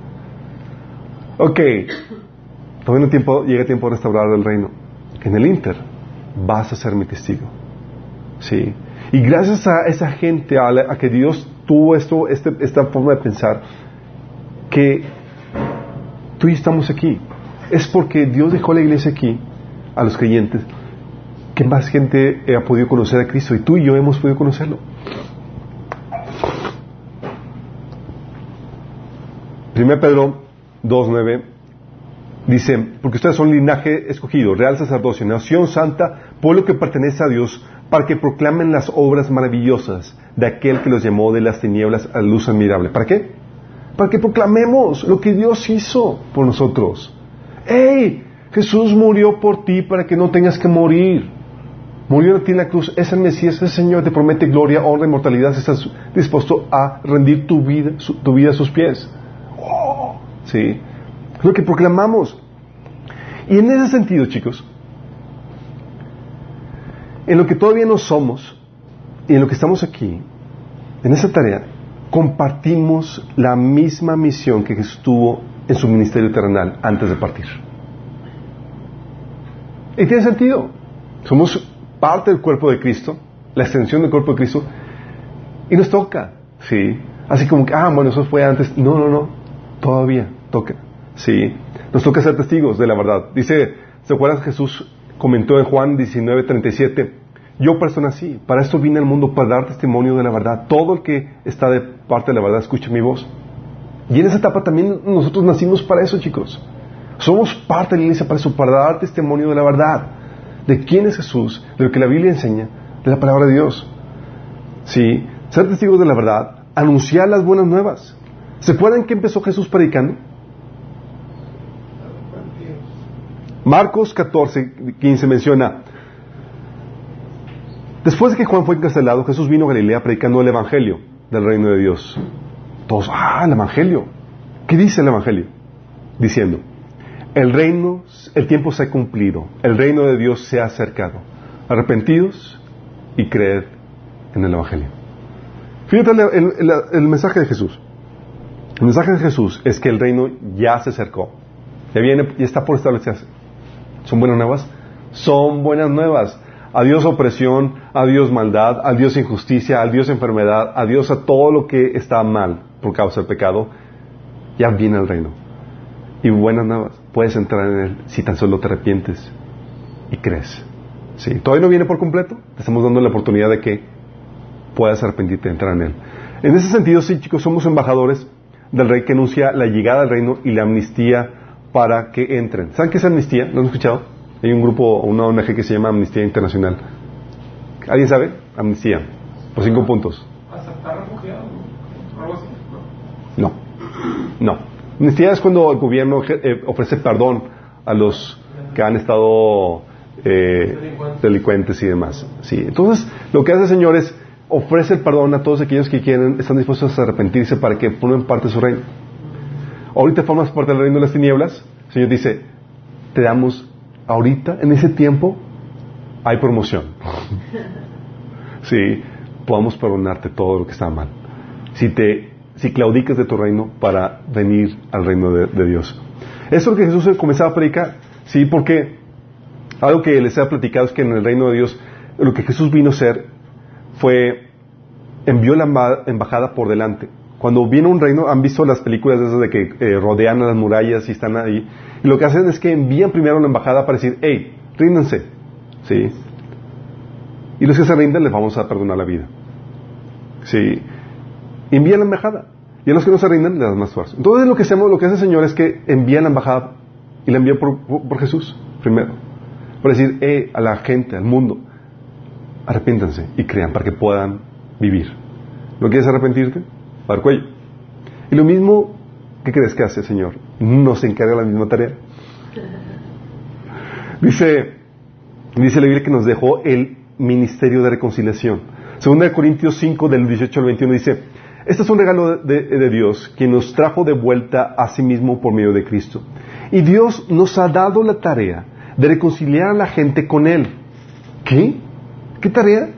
Ok, todavía no tiempo, llega tiempo de restaurar el reino. En el Inter vas a ser mi testigo. Sí. Y gracias a esa gente, a, la- que Dios tuvo esto, este- esta forma de pensar, que tú y estamos aquí. Es porque Dios dejó la iglesia aquí, a los creyentes, que más gente ha podido conocer a Cristo y tú y yo hemos podido conocerlo. 1 Pedro 2.9 dice, porque ustedes son linaje escogido, real sacerdocio, nación santa, pueblo que pertenece a Dios, para que proclamen las obras maravillosas de aquel que los llamó de las tinieblas a la luz admirable. ¿Para qué? Para que proclamemos lo que Dios hizo por nosotros. ¡Ey! Jesús murió por ti para que no tengas que morir. Murió ti en la cruz. Es el Mesías, ese Señor te promete gloria, honra y mortalidad. si Estás dispuesto a rendir tu vida, tu vida a sus pies. Oh, sí. Lo que proclamamos. Y en ese sentido, chicos, en lo que todavía no somos y en lo que estamos aquí, en esa tarea, compartimos la misma misión que Jesús tuvo en su ministerio terrenal antes de partir. Y tiene sentido. Somos parte del cuerpo de Cristo, la extensión del cuerpo de Cristo, y nos toca, ¿sí? Así como que, ah, bueno, eso fue antes. No, no, no, todavía toca, ¿sí? Nos toca ser testigos de la verdad. Dice, ¿se acuerdan? Jesús comentó en Juan 19, 37, yo persona así, para esto vine al mundo, para dar testimonio de la verdad. Todo el que está de parte de la verdad, escuche mi voz. Y en esa etapa también nosotros nacimos para eso, chicos. Somos parte de la iglesia para eso, para dar testimonio de la verdad, de quién es Jesús, de lo que la Biblia enseña, de la palabra de Dios. Sí, ser testigos de la verdad, anunciar las buenas nuevas. ¿Se acuerdan que empezó Jesús predicando? Marcos 14, 15 menciona, después de que Juan fue encarcelado, Jesús vino a Galilea predicando el Evangelio del reino de Dios. Todos, ah, el Evangelio. ¿Qué dice el Evangelio? Diciendo, el reino, el tiempo se ha cumplido, el reino de Dios se ha acercado. Arrepentidos y creed en el Evangelio. Fíjate el, mensaje de Jesús. El mensaje de Jesús es que el reino ya se acercó. Ya viene, ya está por establecerse. ¿Son buenas nuevas? Son buenas nuevas. Adiós opresión, adiós maldad, adiós injusticia, adiós enfermedad, adiós a todo lo que está mal por causa del pecado. Ya viene el reino. Y buenas nuevas. Puedes entrar en él si tan solo te arrepientes y crees. Sí, todavía no viene por completo. Te estamos dando la oportunidad de que puedas arrepentirte y entrar en él. En ese sentido, sí, chicos, somos embajadores del rey que anuncia la llegada del reino y la amnistía para que entren. ¿Saben qué es amnistía? ¿Lo han escuchado? Hay un grupo, una ONG que se llama Amnistía Internacional. ¿Alguien sabe? Amnistía. Por cinco puntos. Aceptar refugiados, ¿no? Algo así, ¿no? Amnistía es cuando el gobierno eh, ofrece perdón a los que han estado eh, delincuentes y demás. Sí. Entonces, lo que hace el Señor es ofrece el perdón a todos aquellos que quieren, están dispuestos a arrepentirse para que formen parte de su reino. Ahorita formas parte del reino de las tinieblas. El Señor dice, te damos ahorita, en ese tiempo, hay promoción. sí, podamos perdonarte todo lo que está mal. Si te, si claudicas de tu reino para venir al reino de, de Dios. Eso es lo que Jesús comenzaba a predicar. Sí, porque algo que les he platicado es que en el reino de Dios, lo que Jesús vino a ser fue, envió la emba- embajada por delante. Cuando viene un reino, han visto las películas de esas de que eh, rodean a las murallas y están ahí. Y lo que hacen es que envían primero la embajada para decir, hey, ríndanse. ¿Sí? Y los que se rinden les vamos a perdonar la vida. ¿Sí? Envían la embajada. Y a los que no se rinden les dan más fuerza. Entonces lo que hacemos, lo que hace el Señor es que envía la embajada y la envía por, por- por Jesús primero. Para decir, hey, a la gente, al mundo, arrepiéntanse y crean para que puedan vivir. ¿No quieres arrepentirte? A dar cuello. Y lo mismo, ¿qué crees que hace el Señor? Nos encarga la misma tarea. Dice, dice la Biblia que nos dejó el ministerio de reconciliación. Segunda de Corintios 5, del 18 al 21, dice, este es un regalo de, Dios, quien nos trajo de vuelta a sí mismo por medio de Cristo. Y Dios nos ha dado la tarea de reconciliar a la gente con Él. ¿Qué? ¿Qué tarea?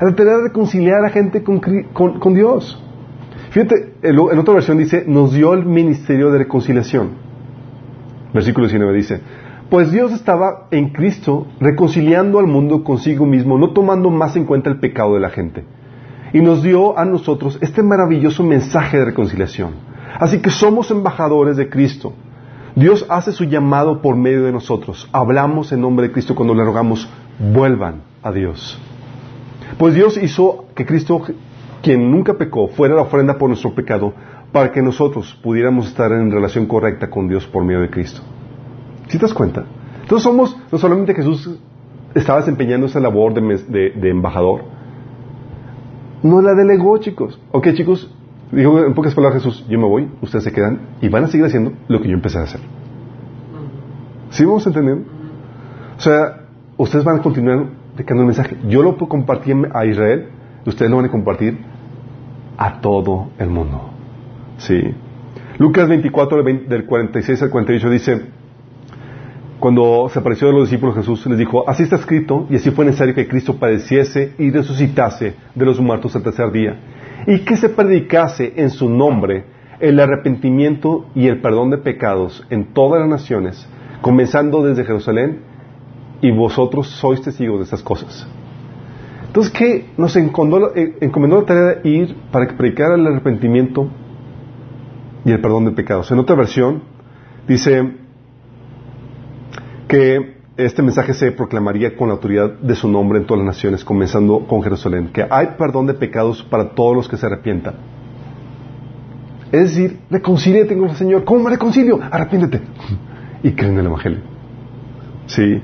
La tarea de reconciliar a la gente con, con- con Dios. Fíjate, en, otra versión dice, nos dio el ministerio de reconciliación. Versículo 19 dice, Pues Dios estaba en Cristo reconciliando al mundo consigo mismo, no tomando más en cuenta el pecado de la gente. Y nos dio a nosotros este maravilloso mensaje de reconciliación. Así que somos embajadores de Cristo. Dios hace su llamado por medio de nosotros. Hablamos en nombre de Cristo cuando le rogamos, vuelvan a Dios. Pues Dios hizo que Cristo, quien nunca pecó, fuera la ofrenda por nuestro pecado, para que nosotros pudiéramos estar en relación correcta con Dios por medio de Cristo. ¿Sí te das cuenta? Entonces somos, no solamente Jesús estaba desempeñando esa labor de, embajador, no la delegó, chicos. Ok, chicos, dijo en pocas palabras Jesús, yo me voy, ustedes se quedan y van a seguir haciendo lo que yo empecé a hacer. ¿Sí vamos entendiendo? O sea, ustedes van a continuar dejando el mensaje. Yo lo compartí a Israel, ustedes lo van a compartir a todo el mundo. Sí. Lucas 24, del 46 al 48 dice, cuando se apareció a los discípulos Jesús les dijo, así está escrito, y así fue necesario que Cristo padeciese y resucitase de los muertos al tercer día, y que se predicase en su nombre el arrepentimiento y el perdón de pecados en todas las naciones, comenzando desde Jerusalén, y vosotros sois testigos de estas cosas. Entonces, ¿qué nos encomendó, eh, encomendó la tarea de ir para que predicara el arrepentimiento y el perdón de pecados. En otra versión dice que este mensaje se proclamaría con la autoridad de su nombre en todas las naciones, comenzando con Jerusalén, que hay perdón de pecados para todos los que se arrepientan. Es decir, reconcíliate con el Señor. ¿Cómo me reconcilio? Arrepiéntete. Y creen en el Evangelio. Sí.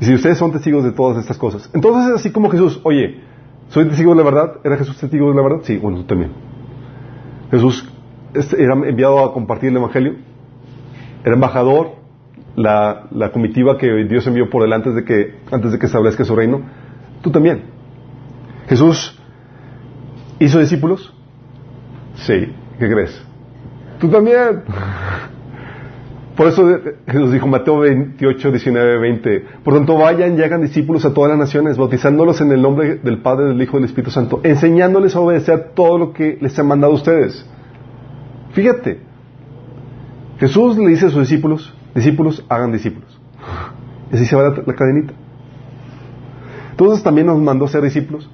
Y si ustedes son testigos de todas estas cosas, entonces es así como Jesús, oye, ¿soy testigo de la verdad? ¿Era Jesús testigo de la verdad? Sí, bueno, tú también. Jesús este, era enviado a compartir el Evangelio, era embajador, la, comitiva que Dios envió por él antes de que, antes de que establezca su reino, tú también. Jesús hizo discípulos, sí, ¿qué crees? Tú también. Por eso Jesús dijo Mateo 28, 19, 20. Por tanto, vayan y hagan discípulos a todas las naciones, bautizándolos en el nombre del Padre, del Hijo y del Espíritu Santo, enseñándoles a obedecer todo lo que les ha mandado a ustedes. Fíjate, Jesús le dice a sus discípulos, discípulos, hagan discípulos. Y así se va la, cadenita. Entonces también nos mandó a ser discípulos.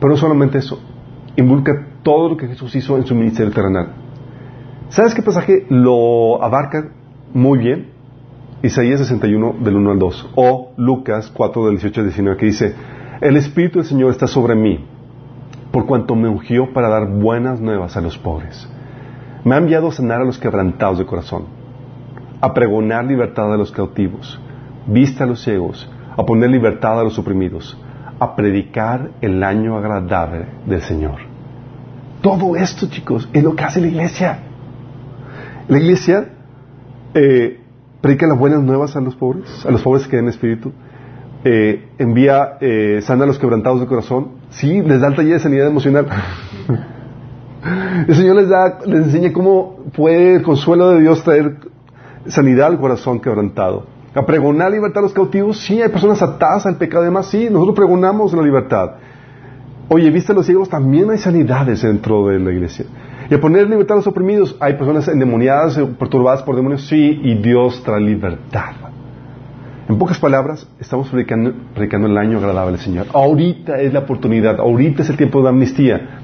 Pero no solamente eso, involucra todo lo que Jesús hizo en su ministerio terrenal. ¿Sabes qué pasaje lo abarca muy bien? Isaías 61 del 1 al 2 o Lucas 4 del 18 al 19 que dice, el Espíritu del Señor está sobre mí por cuanto me ungió para dar buenas nuevas a los pobres me ha enviado a sanar a los quebrantados de corazón, a pregonar libertad a los cautivos, vista a los ciegos, a poner libertad a los oprimidos, a predicar el año agradable del Señor. Todo esto, chicos, es lo que hace la iglesia. La iglesia eh, predica las buenas nuevas a los pobres, a los pobres que den espíritu, eh, envía, eh, sana a los quebrantados de corazón, sí, les da el taller de sanidad emocional. El Señor les, da, les enseña cómo puede el consuelo de Dios traer sanidad al corazón quebrantado. A pregonar libertad a los cautivos, sí, hay personas atadas al pecado, además, sí, nosotros pregonamos la libertad. Oye, ¿viste a los ciegos? También hay sanidades dentro de la iglesia. Y a poner libertad a los oprimidos, hay personas endemoniadas, perturbadas por demonios, sí, y Dios trae libertad. En pocas palabras, estamos predicando, el año agradable al Señor. Ahorita es la oportunidad, ahorita es el tiempo de amnistía.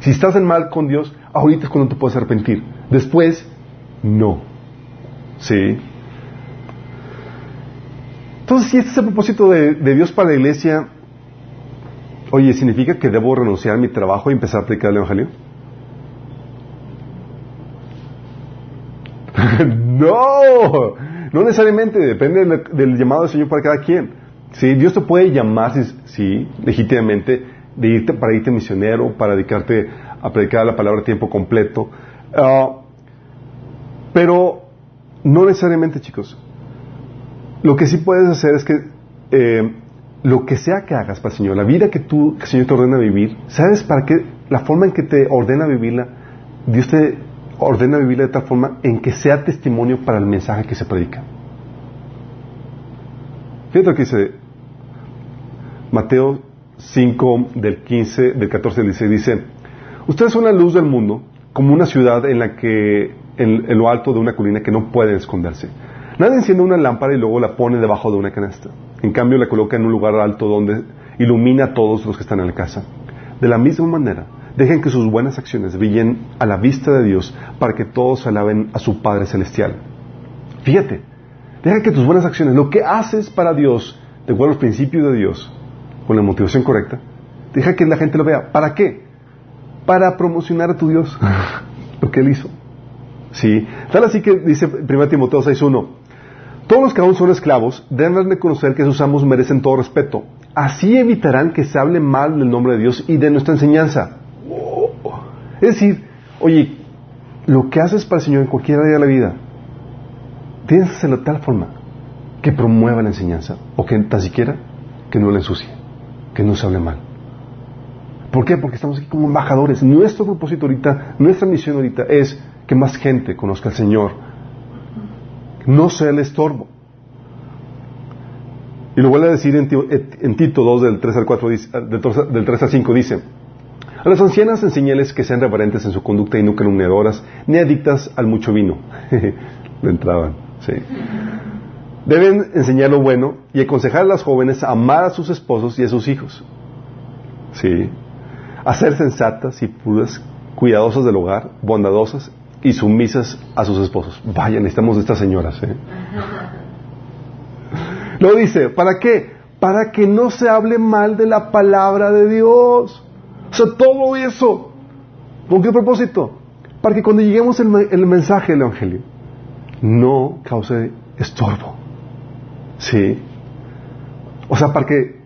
Si estás en mal con Dios, ahorita es cuando te puedes arrepentir. Después, no. ¿Sí? Entonces, si este es el propósito de, Dios para la iglesia, oye, ¿significa que debo renunciar a mi trabajo y empezar a predicar el Evangelio? No, no necesariamente, depende del, llamado del Señor para cada quien. Sí, Dios te puede llamar, sí, legítimamente, para irte misionero, para dedicarte a predicar la palabra a tiempo completo. Ah, pero no necesariamente, chicos. Lo que sí puedes hacer es que eh, lo que sea que hagas para el Señor, la vida que tú, que el Señor te ordena vivir, ¿sabes para qué? La forma en que te ordena vivirla, Dios te ordena vivirla de tal forma en que sea testimonio para el mensaje que se predica. Fíjate lo que dice Mateo 5 del 15, del 14 al 16 dice, ustedes son la luz del mundo, como una ciudad en la que, en, lo alto de una colina que no puede esconderse. Nadie enciende una lámpara y luego la pone debajo de una canasta. En cambio, la coloca en un lugar alto donde ilumina a todos los que están en la casa. De la misma manera, dejen que sus buenas acciones brillen a la vista de Dios para que todos alaben a su Padre Celestial. Fíjate, deja que tus buenas acciones, lo que haces para Dios, de acuerdo al principio de Dios, con la motivación correcta, deja que la gente lo vea. ¿Para qué? Para promocionar a tu Dios, lo que Él hizo. Sí, tal así que dice 1 Timoteo 6.1, todos los que aún son esclavos deben reconocer que sus amos merecen todo respeto. Así evitarán que se hable mal del nombre de Dios y de nuestra enseñanza. Es decir, oye, lo que haces para el Señor en cualquier área de la vida, tienes que hacerlo de tal forma que promueva la enseñanza o que tan siquiera que no la ensucie, que no se hable mal. ¿Por qué? Porque estamos aquí como embajadores. Nuestro propósito ahorita, nuestra misión ahorita es que más gente conozca al Señor, no sea el estorbo. Y lo vuelve a decir en, Tito 2 del 3 al 4, del 3 al 5 dice, a las ancianas enseñales que sean reverentes en su conducta y no calumniadoras, ni adictas al mucho vino. Le entraban, sí. Deben enseñar lo bueno y aconsejar a las jóvenes a amar a sus esposos y a sus hijos. Sí. A ser sensatas y puras, cuidadosas del hogar, bondadosas y sumisas a sus esposos. Vaya, necesitamos de estas señoras. ¿eh? Lo dice, ¿para qué? Para que no se hable mal de la palabra de Dios. Sea, todo eso. ¿Con qué propósito? Para que cuando lleguemos el, el mensaje del Evangelio no cause estorbo. ¿Sí? O sea, para que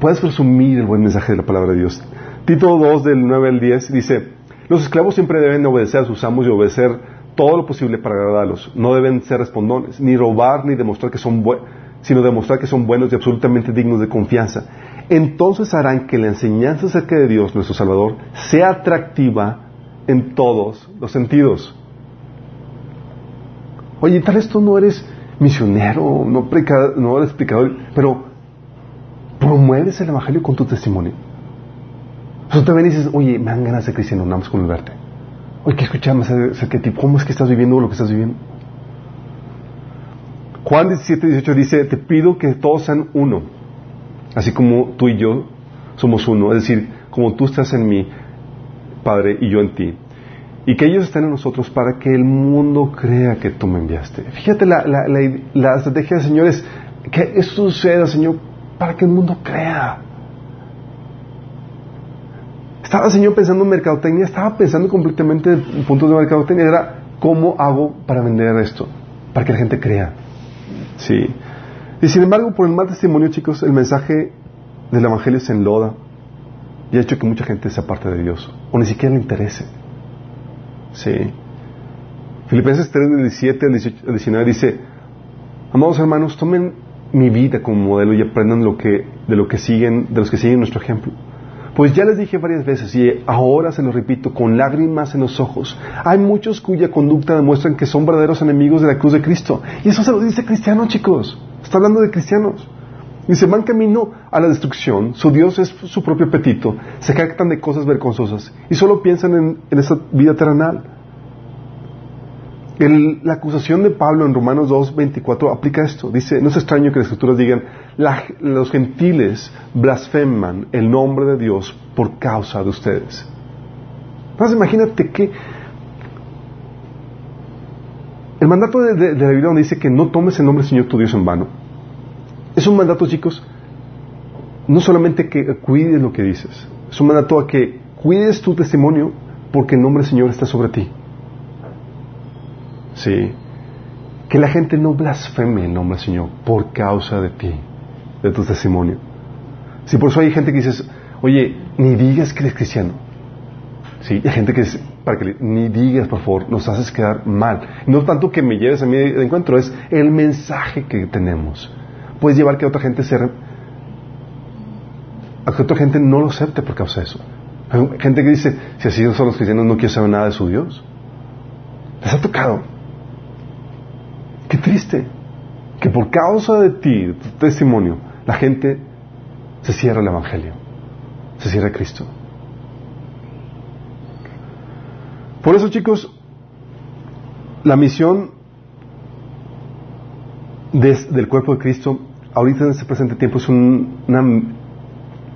puedas presumir el buen mensaje de la palabra de Dios. Tito 2 del 9 al 10 dice, los esclavos siempre deben obedecer a sus amos y obedecer todo lo posible para agradarlos. No deben ser respondones, ni robar, ni demostrar que son buenos, sino demostrar que son buenos y absolutamente dignos de confianza. Entonces harán que la enseñanza acerca de Dios, nuestro Salvador, sea atractiva en todos los sentidos. Oye, tal vez tú no eres misionero, no, no eres predicador, pero promueves el Evangelio con tu testimonio. Tú también dices, oye, me dan ganas de ser cristiano, nada más con el verte. Oye, que escuchamos acerca de ¿cómo es que estás viviendo lo que estás viviendo? Juan 17, 18 dice, te pido que todos sean uno, así como tú y yo somos uno, es decir, como tú estás en mí, Padre, y yo en ti. Y que ellos estén en nosotros para que el mundo crea que tú me enviaste. Fíjate la, la, la, estrategia del Señor es que esto suceda, Señor, para que el mundo crea. Estaba Señor pensando en mercadotecnia, estaba pensando completamente en puntos de mercadotecnia. Era, ¿cómo hago para vender esto? Para que la gente crea. Sí. Y sin embargo, por el mal testimonio, chicos, el mensaje del Evangelio se enloda y ha hecho que mucha gente se aparte de Dios o ni siquiera le interese. Sí. Filipenses 3, del 17 al 19 dice, amados hermanos, tomen mi vida como modelo y aprendan lo que, de lo que siguen, de los que siguen nuestro ejemplo. Pues ya les dije varias veces y ahora se lo repito con lágrimas en los ojos. Hay muchos cuya conducta demuestran que son verdaderos enemigos de la cruz de Cristo. Y eso se lo dice cristiano, chicos. Está hablando de cristianos. Dice, van camino a la destrucción, su Dios es su propio apetito, se jactan de cosas vergonzosas y solo piensan en, en esa vida terrenal. La acusación de Pablo en Romanos 2, 24 aplica esto. Dice, no es extraño que las escrituras digan, los gentiles blasfeman el nombre de Dios por causa de ustedes. Entonces imagínate que el mandato de, de, la Biblia donde dice que no tomes el nombre del Señor tu Dios en vano, es un mandato, chicos, no solamente que cuides lo que dices, es un mandato a que cuides tu testimonio porque el nombre del Señor está sobre ti. Sí. Que la gente no blasfeme el nombre del Señor por causa de ti de tu testimonio. Si por eso hay gente que dices, oye, ni digas que eres cristiano. Sí, hay gente que dice, para que ni digas, por favor, nos haces quedar mal. No tanto que me lleves a mí de encuentro, es el mensaje que tenemos. Puedes llevar que otra gente se... que otra gente no lo acepte por causa de eso. Hay gente que dice, si así son los cristianos, no quiero saber nada de su Dios. Les ha tocado. Qué triste. Que por causa de ti, de tu testimonio, la gente se cierra el Evangelio, se cierra Cristo. Por eso, chicos, la misión del cuerpo de Cristo, ahorita en este presente tiempo es un- una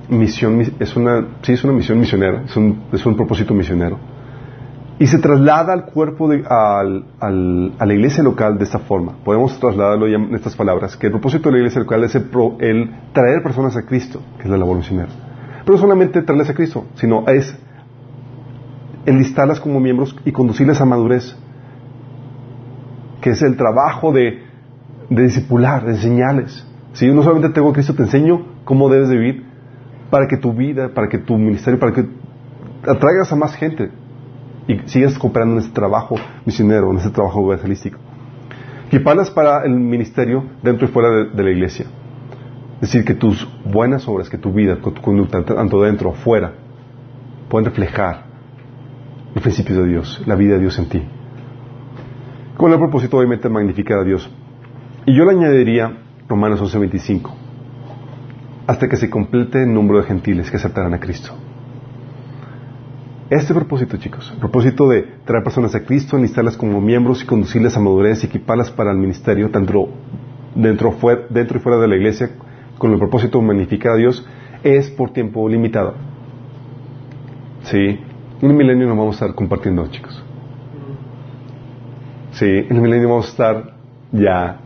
misión, es una, sí, es una misión misionera, es un, es un propósito misionero. Y se traslada al cuerpo, de, al, al- a la iglesia local de esta forma. Podemos trasladarlo en estas palabras, que el propósito de la iglesia local es el, el traer personas a Cristo, que es la labor misionera. Pero no solamente traerles a Cristo, sino es enlistarlas como miembros y conducirles a madurez, que es el trabajo de, de discipular, de enseñarles. Si yo no solamente tengo a Cristo, te enseño cómo debes de vivir para que tu vida, para que tu ministerio, para que atraigas a más gente y sigas cooperando en este trabajo misionero, en este trabajo evangelístico. Equiparlas para el ministerio dentro y fuera de, la iglesia. Es decir, que tus buenas obras, que tu vida, tu conducta, tanto dentro o fuera, pueden reflejar los principios de Dios, la vida de Dios en ti. Con el propósito, obviamente, de magnificar a Dios. Y yo le añadiría Romanos 11:25, hasta que se complete el número de gentiles que aceptarán a Cristo. Este propósito, chicos, el propósito de traer personas a Cristo, enlistarlas como miembros y conducirles a madurez y equiparlas para el ministerio, tanto dentro, fuera- dentro y fuera de la iglesia, con el propósito de magnificar a Dios, es por tiempo limitado. Sí, en el milenio nos vamos a estar compartiendo, chicos. Sí, en el milenio vamos a estar ya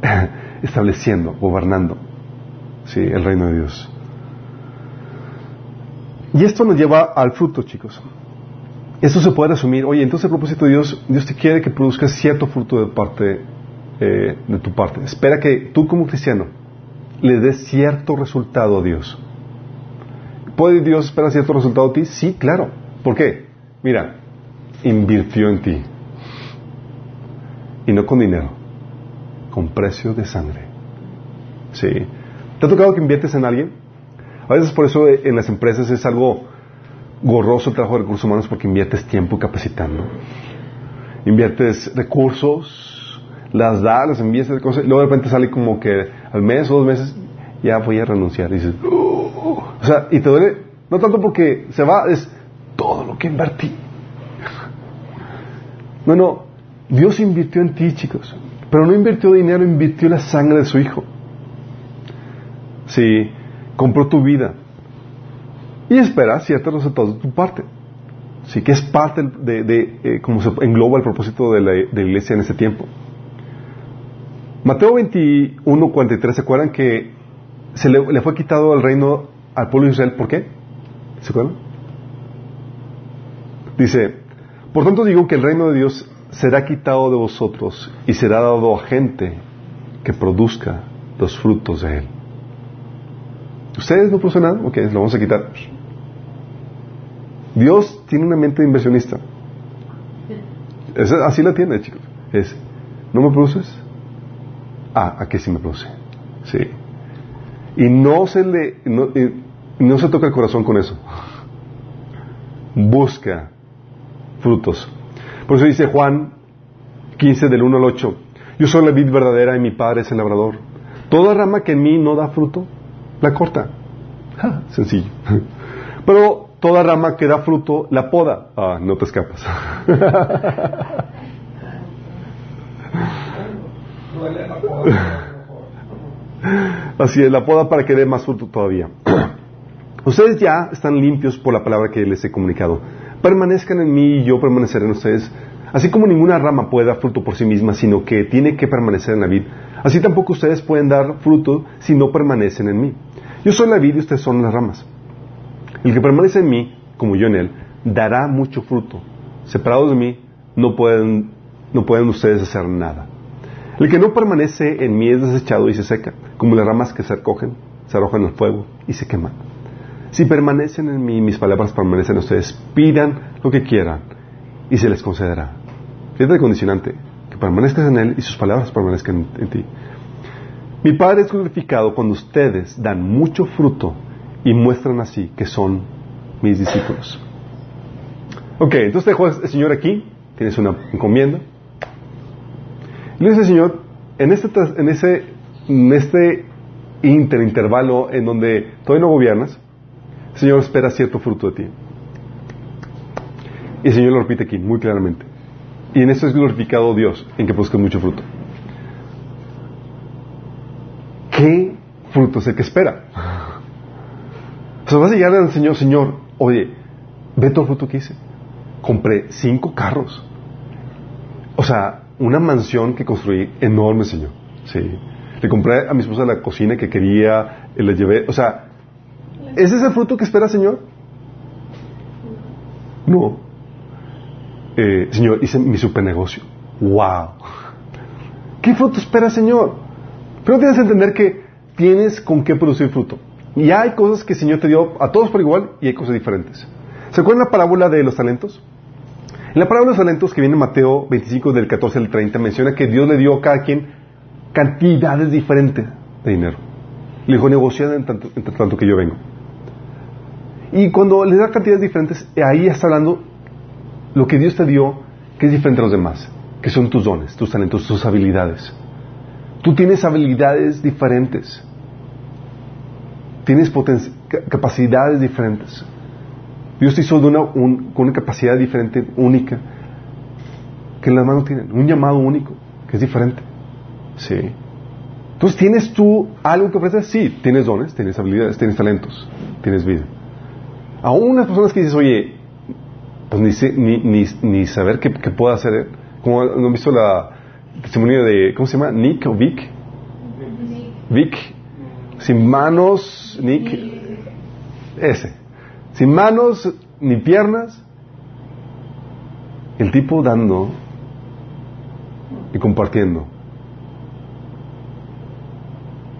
estableciendo, gobernando, sí, el reino de Dios. Y esto nos lleva al fruto, chicos. Esto se puede resumir, oye, entonces el propósito de Dios, Dios te quiere que produzcas cierto fruto de parte eh, de tu parte. Espera que tú como cristiano le des cierto resultado a Dios. ¿Puede Dios esperar cierto resultado a ti? Sí, claro. ¿Por qué? Mira, invirtió en ti. Y no con dinero, con precio de sangre. Sí. ¿Te ha tocado que inviertes en alguien? A veces por eso en las empresas es algo gorroso el trabajo de recursos humanos porque inviertes tiempo capacitando. Inviertes recursos, las das, las envías, cosas, y luego de repente sale como que al mes o dos meses ya voy a renunciar. Dices, "Oh". o sea, y te duele, no tanto porque se va, es todo lo que invertí. No, no, Dios invirtió en ti, chicos, pero no invirtió dinero, invirtió la sangre de su Hijo. Sí, compró tu vida y espera ciertos resultados de tu parte. Sí, que es parte de, de eh, como se engloba el propósito de la, de la iglesia en este tiempo. Mateo 21, 43, ¿se acuerdan que se le, le fue quitado el reino al pueblo de Israel? ¿Por qué? ¿Se acuerdan? Dice, por tanto digo que el reino de Dios será quitado de vosotros y será dado a gente que produzca los frutos de él. ¿Ustedes no producen nada? Ok, lo vamos a quitar. Dios tiene una mente inversionista. Así la tiene, chicos. Es, ¿no me produces? Ah, aquí sí me produce. Sí. Y no se le, no se toca el corazón con eso. Busca frutos. Por eso dice Juan 15 del 1 al 8. Yo soy la vid verdadera y mi padre es el labrador. Toda rama que en mí no da fruto, la corta. Sencillo. Pero toda rama que da fruto, la poda. Ah, no te escapas. Así es, la poda para que dé más fruto todavía. ustedes ya están limpios por la palabra que les he comunicado. Permanezcan en mí y yo permaneceré en ustedes. Así como ninguna rama puede dar fruto por sí misma, sino que tiene que permanecer en la vid, así tampoco ustedes pueden dar fruto si no permanecen en mí. Yo soy la vid y ustedes son las ramas. El que permanece en mí, como yo en él, dará mucho fruto. Separados de mí, no pueden, no pueden ustedes hacer nada. El que no permanece en mí es desechado y se seca, como las ramas que se recogen, se arrojan al fuego y se queman. Si permanecen en mí, mis palabras permanecen en ustedes, pidan lo que quieran y se les concederá. Fíjate condicionante, permanezcas en él y sus palabras permanezcan en, ti. Mi Padre es glorificado cuando ustedes dan mucho fruto y muestran así que son mis discípulos. Ok, entonces dejó el Señor aquí, tienes una encomienda. Y le dice el Señor, en este, en ese, en este en donde todavía no gobiernas, el Señor espera cierto fruto de ti. Y el Señor lo repite aquí muy claramente. Y en esto es glorificado Dios, en que produzca mucho fruto. ¿Qué fruto es el que espera? O sea, vas a llegar al Señor, Señor, oye, ve todo el fruto que hice. Compré cinco carros. O sea, una mansión que construí enorme, Señor. Sí. Le compré a mi esposa la cocina que quería, y le llevé, o sea, ¿ese es el fruto que espera, Señor? No. Eh, señor, hice mi super negocio. ¡Wow! ¿Qué fruto espera, Señor? Pero tienes que entender que tienes con qué producir fruto. Y hay cosas que el Señor te dio a todos por igual y hay cosas diferentes. ¿Se acuerdan la parábola de los talentos? En la parábola de los talentos que viene en Mateo 25 del 14 al 30 menciona que Dios le dio a cada quien cantidades diferentes de dinero. Le dijo, negociad entre tanto, tanto que yo vengo. Y cuando le da cantidades diferentes, ahí está hablando lo que Dios te dio, que es diferente a los demás, que son tus dones, tus talentos, tus habilidades. Tú tienes habilidades diferentes, tienes capacidades diferentes. Dios te hizo de una, con una capacidad diferente, única, que las manos tienen, un llamado único, que es diferente. Sí. Entonces, ¿tienes tú algo que ofrecer? Sí, tienes dones, tienes habilidades, tienes talentos, tienes vida. Aún unas personas que dices, oye, pues ni, ni, ni, saber qué, qué puede hacer. Como no han visto la testimonio de, ¿cómo se llama? Nick o Vic. Vic. Sin manos, Nick. Ese. Sin manos ni piernas. El tipo dando y compartiendo.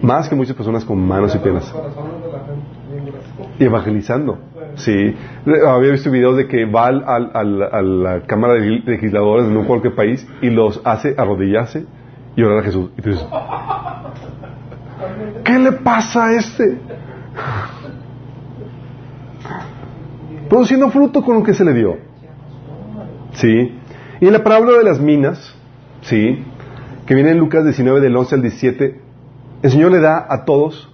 Más que muchas personas con manos y piernas. Y evangelizando. Sí. Había visto videos de que va al, al, a la Cámara de Legisladores de no cualquier país y los hace arrodillarse y orar a Jesús. Y tú dices, ¿qué le pasa a este? Produciendo fruto con lo que se le dio. Sí. Y en la parábola de las minas, sí, que viene en Lucas 19 del 11 al 17, el Señor le da a todos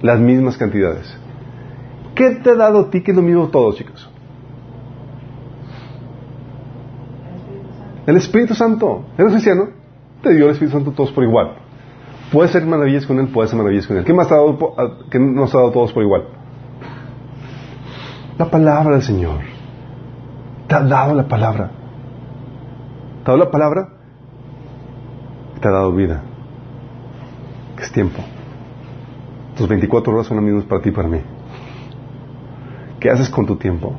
las mismas cantidades. ¿Qué te ha dado a ti que es lo mismo todos, chicos? El Espíritu Santo. ¿Eres cristiano? Te dio el Espíritu Santo a todos por igual. Puedes hacer maravillas con Él, puedes hacer maravillas con Él. ¿Qué, más ha dado, qué nos ha dado a todos por igual? La palabra del Señor. Te ha dado la palabra. ¿Te ha dado la palabra? Te ha dado vida. ¿Qué es tiempo? Tus 24 horas son las mismas para ti y para mí. ¿Qué haces con tu tiempo?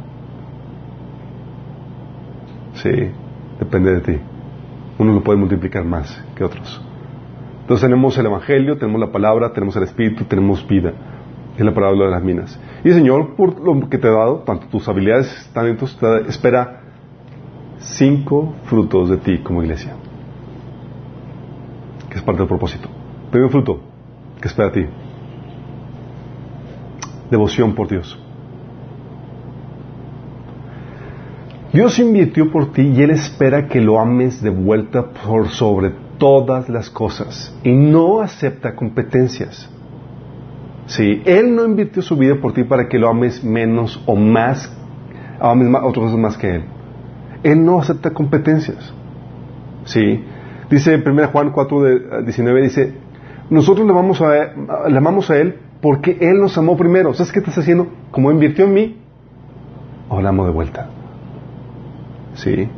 Sí, depende de ti. Uno lo puede multiplicar más que otros. Entonces tenemos el Evangelio, tenemos la palabra, tenemos el Espíritu, tenemos vida. Es la palabra de las minas. Y Señor, por lo que te ha dado, tanto tus habilidades, talentos, te espera cinco frutos de ti como iglesia. Que es parte del propósito. Primer fruto que espera a ti. Devoción por Dios. Dios invirtió por ti y Él espera que lo ames de vuelta por sobre todas las cosas y no acepta competencias. Sí, Él no invirtió su vida por ti para que lo ames menos o más, ames más, otras cosas más que Él. Él no acepta competencias. Sí, dice en 1 Juan 4, 19, dice, nosotros le amamos, a él, le amamos a Él porque Él nos amó primero. ¿Sabes qué estás haciendo? Como invirtió en mí, ahora amo de vuelta. ¿Sí?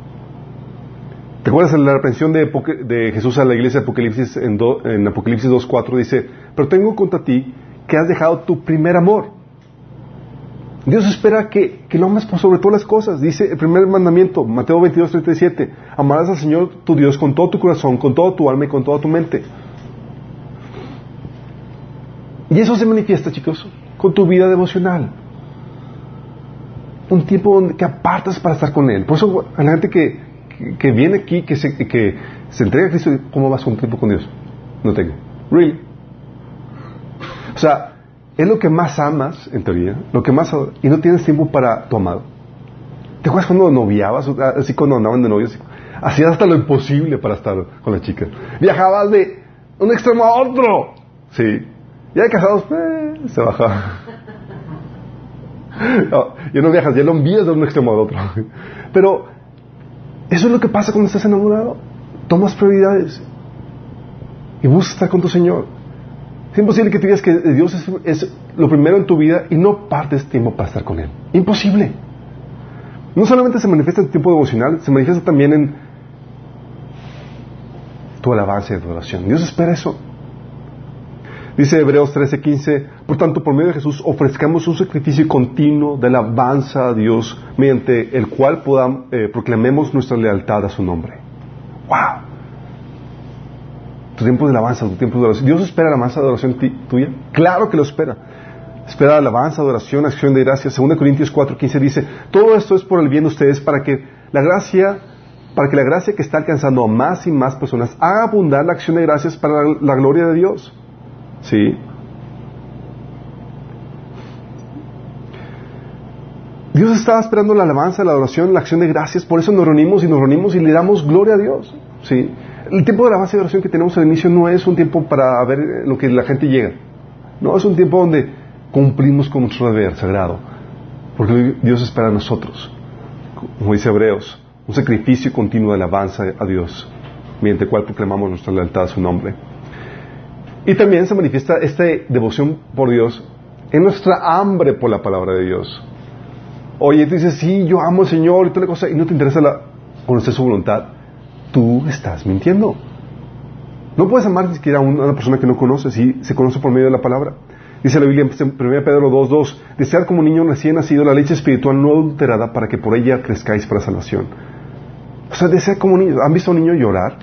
¿Te acuerdas de la reprensión de, Jesús a la iglesia de Apocalipsis en, en Apocalipsis 2.4? Dice, pero tengo contra ti que has dejado tu primer amor. Dios espera que, que lo ames por sobre todas las cosas. Dice el primer mandamiento, Mateo 22.37, amarás al Señor tu Dios con todo tu corazón, con toda tu alma y con toda tu mente. Y eso se manifiesta, chicos, con tu vida devocional un tiempo donde, que apartas para estar con Él. Por eso a la gente que, que, viene aquí, que se, que se entrega a Cristo, ¿cómo vas con tiempo con Dios? No tengo. Really. O sea, es lo que más amas, en teoría, lo que más y no tienes tiempo para tu amado. ¿Te acuerdas cuando noviabas, así cuando andaban de novios? Hacías hasta lo imposible para estar con la chica. Viajabas de un extremo a otro. Sí. Ya casados, eh, se bajaba. No, ya no viajas, ya lo envías de un extremo al otro. Pero Eso es lo que pasa cuando estás enamorado. Tomas prioridades y buscas estar con tu Señor. Es imposible que tú digas que Dios es, lo primero en tu vida y no partes tiempo para estar con Él. Imposible. No solamente se manifiesta en tiempo devocional, se manifiesta también en tu alabanza y tu. Dios espera eso. Dice Hebreos 13:15, por tanto, por medio de Jesús ofrezcamos un sacrificio continuo de alabanza a Dios, mediante el cual podamos, eh, proclamemos nuestra lealtad a su nombre. ¡Wow! Tu tiempo de alabanza, tu tiempo de oración. ¿Dios espera la alabanza de oración tuya? Claro que lo espera. Espera alabanza, adoración, acción de gracias. 2 Corintios 4:15 dice, todo esto es por el bien de ustedes para que la gracia, para que la gracia que está alcanzando a más y más personas haga abundar la acción de gracias para la gloria de Dios. ¿Sí? Dios estaba esperando la alabanza, la adoración, la acción de gracias, por eso nos reunimos y nos reunimos y le damos gloria a Dios. ¿Sí? El tiempo de alabanza y adoración que tenemos al inicio no es un tiempo para ver lo que la gente llega. No, es un tiempo donde cumplimos con nuestro deber sagrado. Porque Dios espera a nosotros, como dice Hebreos, un sacrificio continuo de alabanza a Dios, mediante el cual proclamamos nuestra lealtad a su nombre. Y también se manifiesta esta devoción por Dios en nuestra hambre por la palabra de Dios. Oye, tú dices, sí, yo amo al Señor y toda la cosa, y no te interesa conocer su voluntad. Tú estás mintiendo. No puedes amar ni siquiera a una persona que no conoces y se conoce por medio de la palabra. Dice la Biblia en 1 Pedro 2.2, desear como niño recién nacido la leche espiritual no adulterada para que por ella crezcáis para salvación. O sea, desear como niño. ¿Han visto a un niño llorar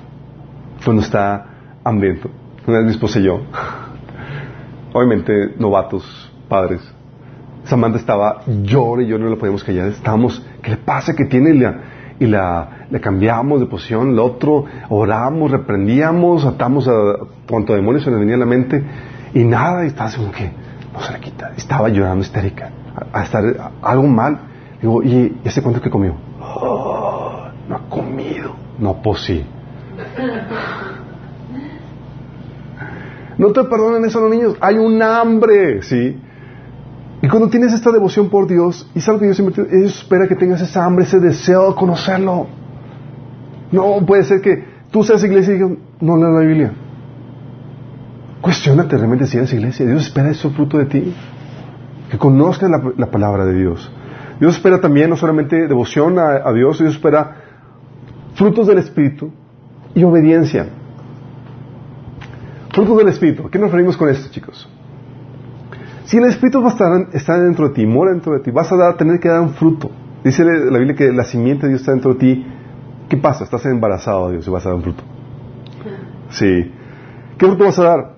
cuando está hambriento? Una vez mi esposa y yo, obviamente novatos, padres, Samantha estaba llore y yo no la podíamos callar. Estábamos, ¿qué le pasa? ¿Qué tiene? Y la, y la, le cambiamos de posición, el otro, oramos, reprendíamos, atamos a cuanto demonios se le venía a la mente y nada, y estaba así como que no se le quita. Estaba llorando histérica, a, algo mal. Digo, ¿y ese cuánto que comió? Oh, no ha comido. No, pues. No te perdonan eso los niños. Hay un hambre, ¿sí? Y cuando tienes esta devoción por Dios, y sabes que Dios siempre Dios espera que tengas esa hambre, ese deseo de conocerlo. No puede ser que tú seas iglesia y digas, no leas la Biblia. Cuestiónate realmente si eres iglesia. Dios espera eso fruto de ti. Que conozcas la, palabra de Dios. Dios espera también no solamente devoción a, a Dios, Dios espera frutos del Espíritu y obediencia. Frutos del Espíritu. ¿A qué nos referimos con esto, chicos? Si el Espíritu está dentro de ti, mora dentro de ti, vas a dar, tener que dar un fruto. Dice la Biblia que la simiente de Dios está dentro de ti. ¿Qué pasa? Estás embarazado de Dios y vas a dar un fruto. Sí. ¿Qué fruto vas a dar?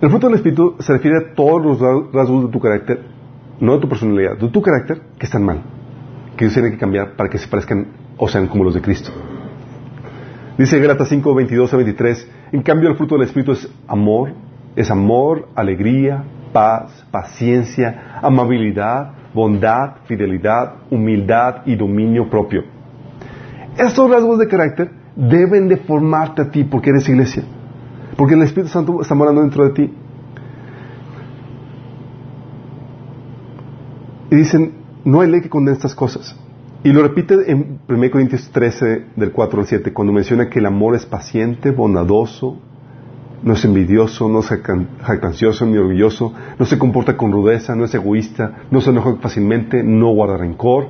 El fruto del Espíritu se refiere a todos los rasgos de tu carácter, no de tu personalidad, de tu carácter que están mal, que Dios tiene que cambiar para que se parezcan o sean como los de Cristo. Dice Gálatas 5, 22 a 23, en cambio el fruto del Espíritu es amor, es amor, alegría, paz, paciencia, amabilidad, bondad, fidelidad, humildad y dominio propio. Estos rasgos de carácter deben de formarte a ti porque eres iglesia, porque el Espíritu Santo está morando dentro de ti. Y dicen, no hay ley que condene estas cosas. Y lo repite en 1 Corintios 13, del 4 al 7, cuando menciona que el amor es paciente, bondadoso, no es envidioso, no es jactancioso ni orgulloso, no se comporta con rudeza, no es egoísta, no se enoja fácilmente, no guarda rencor,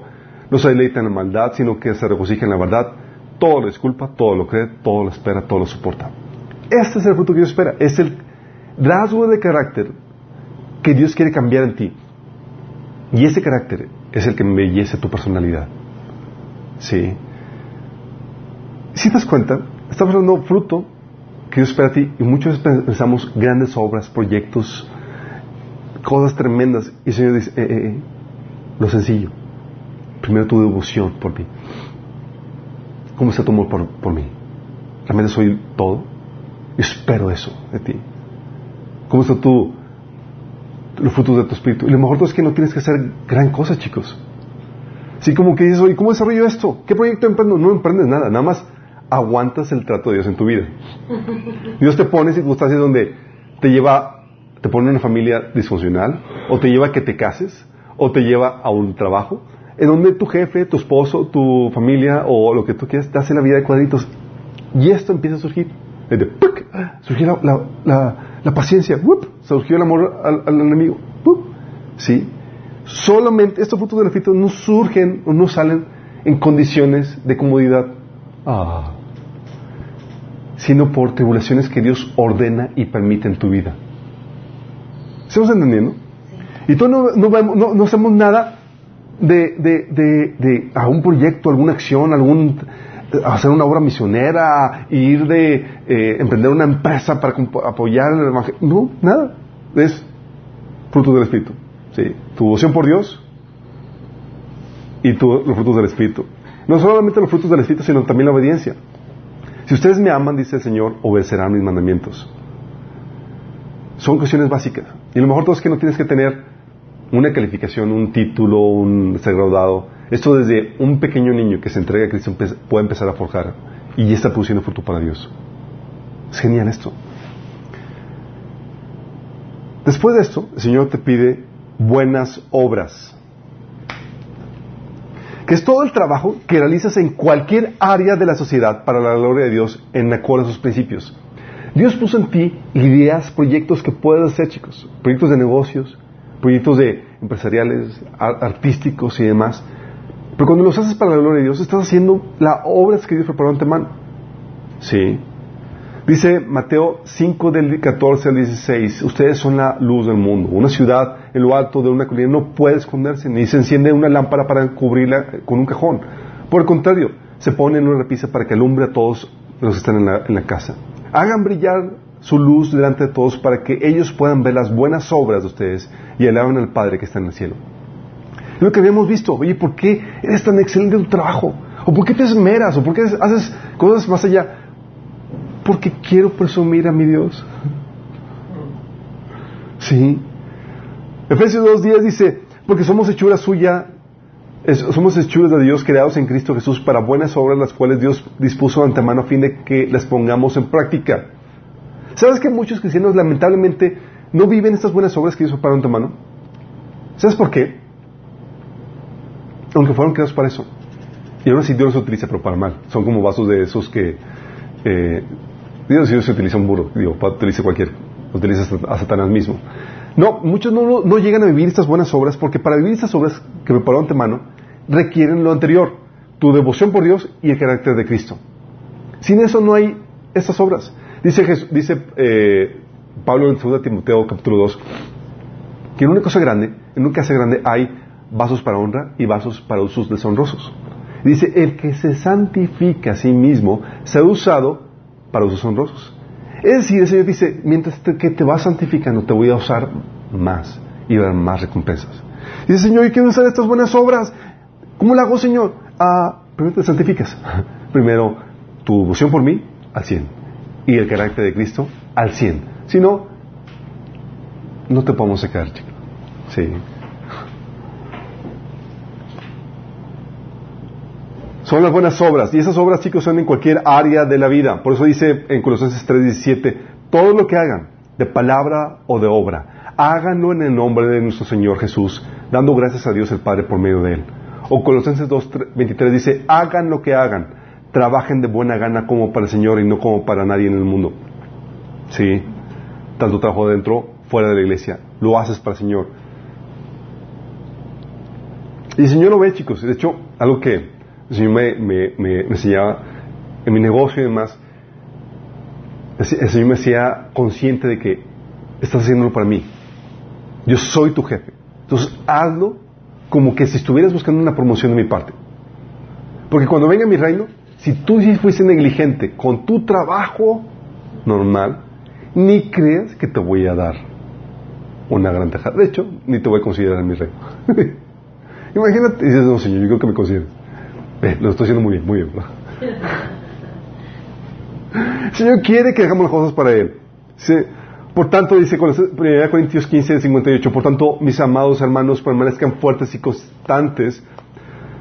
no se deleita en la maldad, sino que se regocija en la verdad, todo lo disculpa, todo lo cree, todo lo espera, todo lo soporta. Este es el fruto que Dios espera, es el rasgo de carácter que Dios quiere cambiar en ti. Y ese carácter es el que embellece tu personalidad. Sí. Si te das cuenta, estamos hablando fruto que Dios espera a ti y muchos pensamos grandes obras, proyectos, cosas tremendas y el Señor dice, eh, eh, eh, lo sencillo, primero tu devoción por mí. ¿Cómo está tu amor por, por mí? ¿Realmente soy todo? Yo espero eso de ti. ¿Cómo está tu, los frutos de tu espíritu? Y lo mejor es que no tienes que hacer gran cosa, chicos. Así como que dices, oye, ¿cómo desarrollo esto? ¿Qué proyecto emprendo? No emprendes nada, nada más aguantas el trato de Dios en tu vida. Dios te pone circunstancias donde te lleva, te pone en una familia disfuncional, o te lleva a que te cases, o te lleva a un trabajo, en donde tu jefe, tu esposo, tu familia o lo que tú quieras te hace la vida de cuadritos. Y esto empieza a surgir. De, surgió la, la, la, paciencia, surgió el amor al, al enemigo. ¿Sí? Solamente estos frutos del Espíritu no surgen o no salen en condiciones de comodidad, ah. sino por tribulaciones que Dios ordena y permite en tu vida. ¿Estamos entendiendo? Y tú no, no, no, hacemos nada de, de, de, de, a un proyecto, alguna acción, algún hacer una obra misionera, ir de eh, emprender una empresa para apoyar el evangelio. No, nada. Es fruto del Espíritu. ¿Sí? Tu devoción por Dios y los frutos del Espíritu. No solamente los frutos del Espíritu, sino también la obediencia. Si ustedes me aman, dice el Señor, obedecerán mis mandamientos. Son cuestiones básicas. Y lo mejor todo es que no tienes que tener una calificación, un título, un ser graduado. Esto desde un pequeño niño que se entrega a Cristo puede empezar a forjar y ya está produciendo fruto para Dios. Es genial esto. Después de esto, el Señor te pide buenas obras. Que es todo el trabajo que realizas en cualquier área de la sociedad para la gloria de Dios en acuerdo a sus principios. Dios puso en ti ideas, proyectos que puedes hacer, chicos. Proyectos de negocios, proyectos de empresariales, artísticos y demás. Pero cuando los haces para la gloria de Dios, estás haciendo la obra que Dios preparó antemano. Sí. Dice Mateo 5 del 14 al 16, ustedes son la luz del mundo. Una ciudad en lo alto de una colina no puede esconderse, ni se enciende una lámpara para cubrirla con un cajón. Por el contrario, se pone en una repisa para que alumbre a todos los que están en la, en la casa. Hagan brillar su luz delante de todos para que ellos puedan ver las buenas obras de ustedes y alaben al Padre que está en el cielo. Lo que habíamos visto. Oye, ¿por qué eres tan excelente en tu trabajo? ¿O por qué te esmeras? ¿O por qué haces cosas más allá? porque quiero presumir a mi Dios. Sí. Efesios 2.10 dice, porque somos hechura suya, somos hechuras de Dios creados en Cristo Jesús para buenas obras, las cuales Dios dispuso de antemano a fin de que las pongamos en práctica. ¿Sabes que muchos cristianos lamentablemente no viven estas buenas obras que Dios preparó de antemano? ¿Sabes por qué? Aunque fueron creados para eso. Y ahora sí Dios los utiliza, pero para mal. Son como vasos de esos que eh, Dios, Dios utiliza un burro, digo, utiliza cualquier, utiliza a Satanás mismo. No, muchos no, no, llegan a vivir estas buenas obras porque para vivir estas obras que preparó antemano requieren lo anterior, tu devoción por Dios y el carácter de Cristo. Sin eso no hay estas obras. Dice, dice eh, Pablo en 2 Timoteo capítulo 2 que en una cosa grande, en una casa grande hay vasos para honra y vasos para usos deshonrosos. Dice, el que se santifica a sí mismo se ha usado para usos honrosos. Es decir, el Señor dice, mientras que te vas santificando, te voy a usar más y dar más recompensas. Dice, Señor, yo quiero usar estas buenas obras. ¿Cómo lo hago, Señor? Ah, primero te santificas. primero, tu devoción por mí, al 100. Y el carácter de Cristo, al 100. Si no, no te podemos sacar, chico. Sí. Son las buenas obras. Y esas obras, chicos, son en cualquier área de la vida. Por eso dice en Colosenses 3:17, todo lo que hagan, de palabra o de obra, háganlo en el nombre de nuestro Señor Jesús, dando gracias a Dios el Padre por medio de Él. O Colosenses 2:23 dice, hagan lo que hagan, trabajen de buena gana como para el Señor y no como para nadie en el mundo. Sí, tanto trabajo dentro, fuera de la iglesia, lo haces para el Señor. Y el Señor lo ve, chicos. De hecho, algo que el Señor me, enseñaba en mi negocio y demás. El Señor me hacía consciente de que estás haciéndolo para mí. Yo soy tu jefe. Entonces hazlo como que si estuvieras buscando una promoción de mi parte. Porque cuando venga mi reino, si tú fuiste negligente con tu trabajo normal, ni creas que te voy a dar una gran tajada. De hecho, ni te voy a considerar mi reino. Imagínate, dices, no, Señor, yo creo que me consideres. Eh, lo estoy haciendo muy bien, muy bien. El Señor quiere que hagamos las cosas para Él. Por tanto, dice 1 Corintios 15, 58, por tanto, mis amados hermanos, permanezcan fuertes y constantes.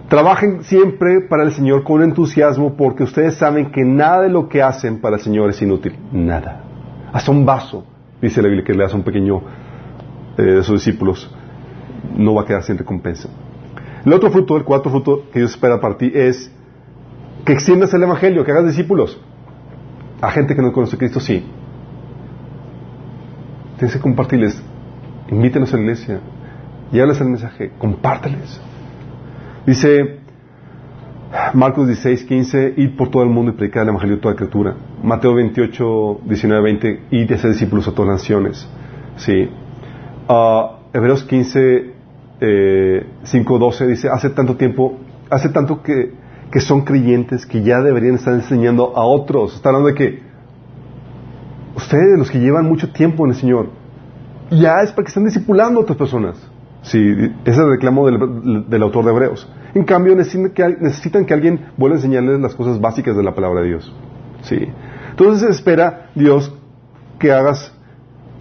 Trabajen siempre para el Señor con entusiasmo porque ustedes saben que nada de lo que hacen para el Señor es inútil. Nada. Hasta un vaso, dice la Biblia, que le hace un pequeño eh, de sus discípulos, no va a quedar sin recompensa. El otro fruto, el cuarto fruto que Dios espera para ti es que extiendas el Evangelio, que hagas discípulos. A gente que no conoce a Cristo, sí. Tienes que compartirles. Invítenos a la iglesia. Llévales el mensaje. Compárteles. Dice Marcos 16, 15, ir por todo el mundo y predicar el Evangelio a toda criatura. Mateo 28, 19, 20, y de hacer discípulos a todas las naciones. Sí. Uh, Hebreos 15, eh, 5, 12 dice, hace tanto tiempo, hace tanto que, que son creyentes que ya deberían estar enseñando a otros. Está hablando de que ustedes, los que llevan mucho tiempo en el Señor, ya es para que estén discipulando a otras personas. Sí, ese es el reclamo del, autor de Hebreos. En cambio, necesitan que, necesitan que alguien vuelva a enseñarles las cosas básicas de la palabra de Dios. Sí. Entonces espera Dios que hagas,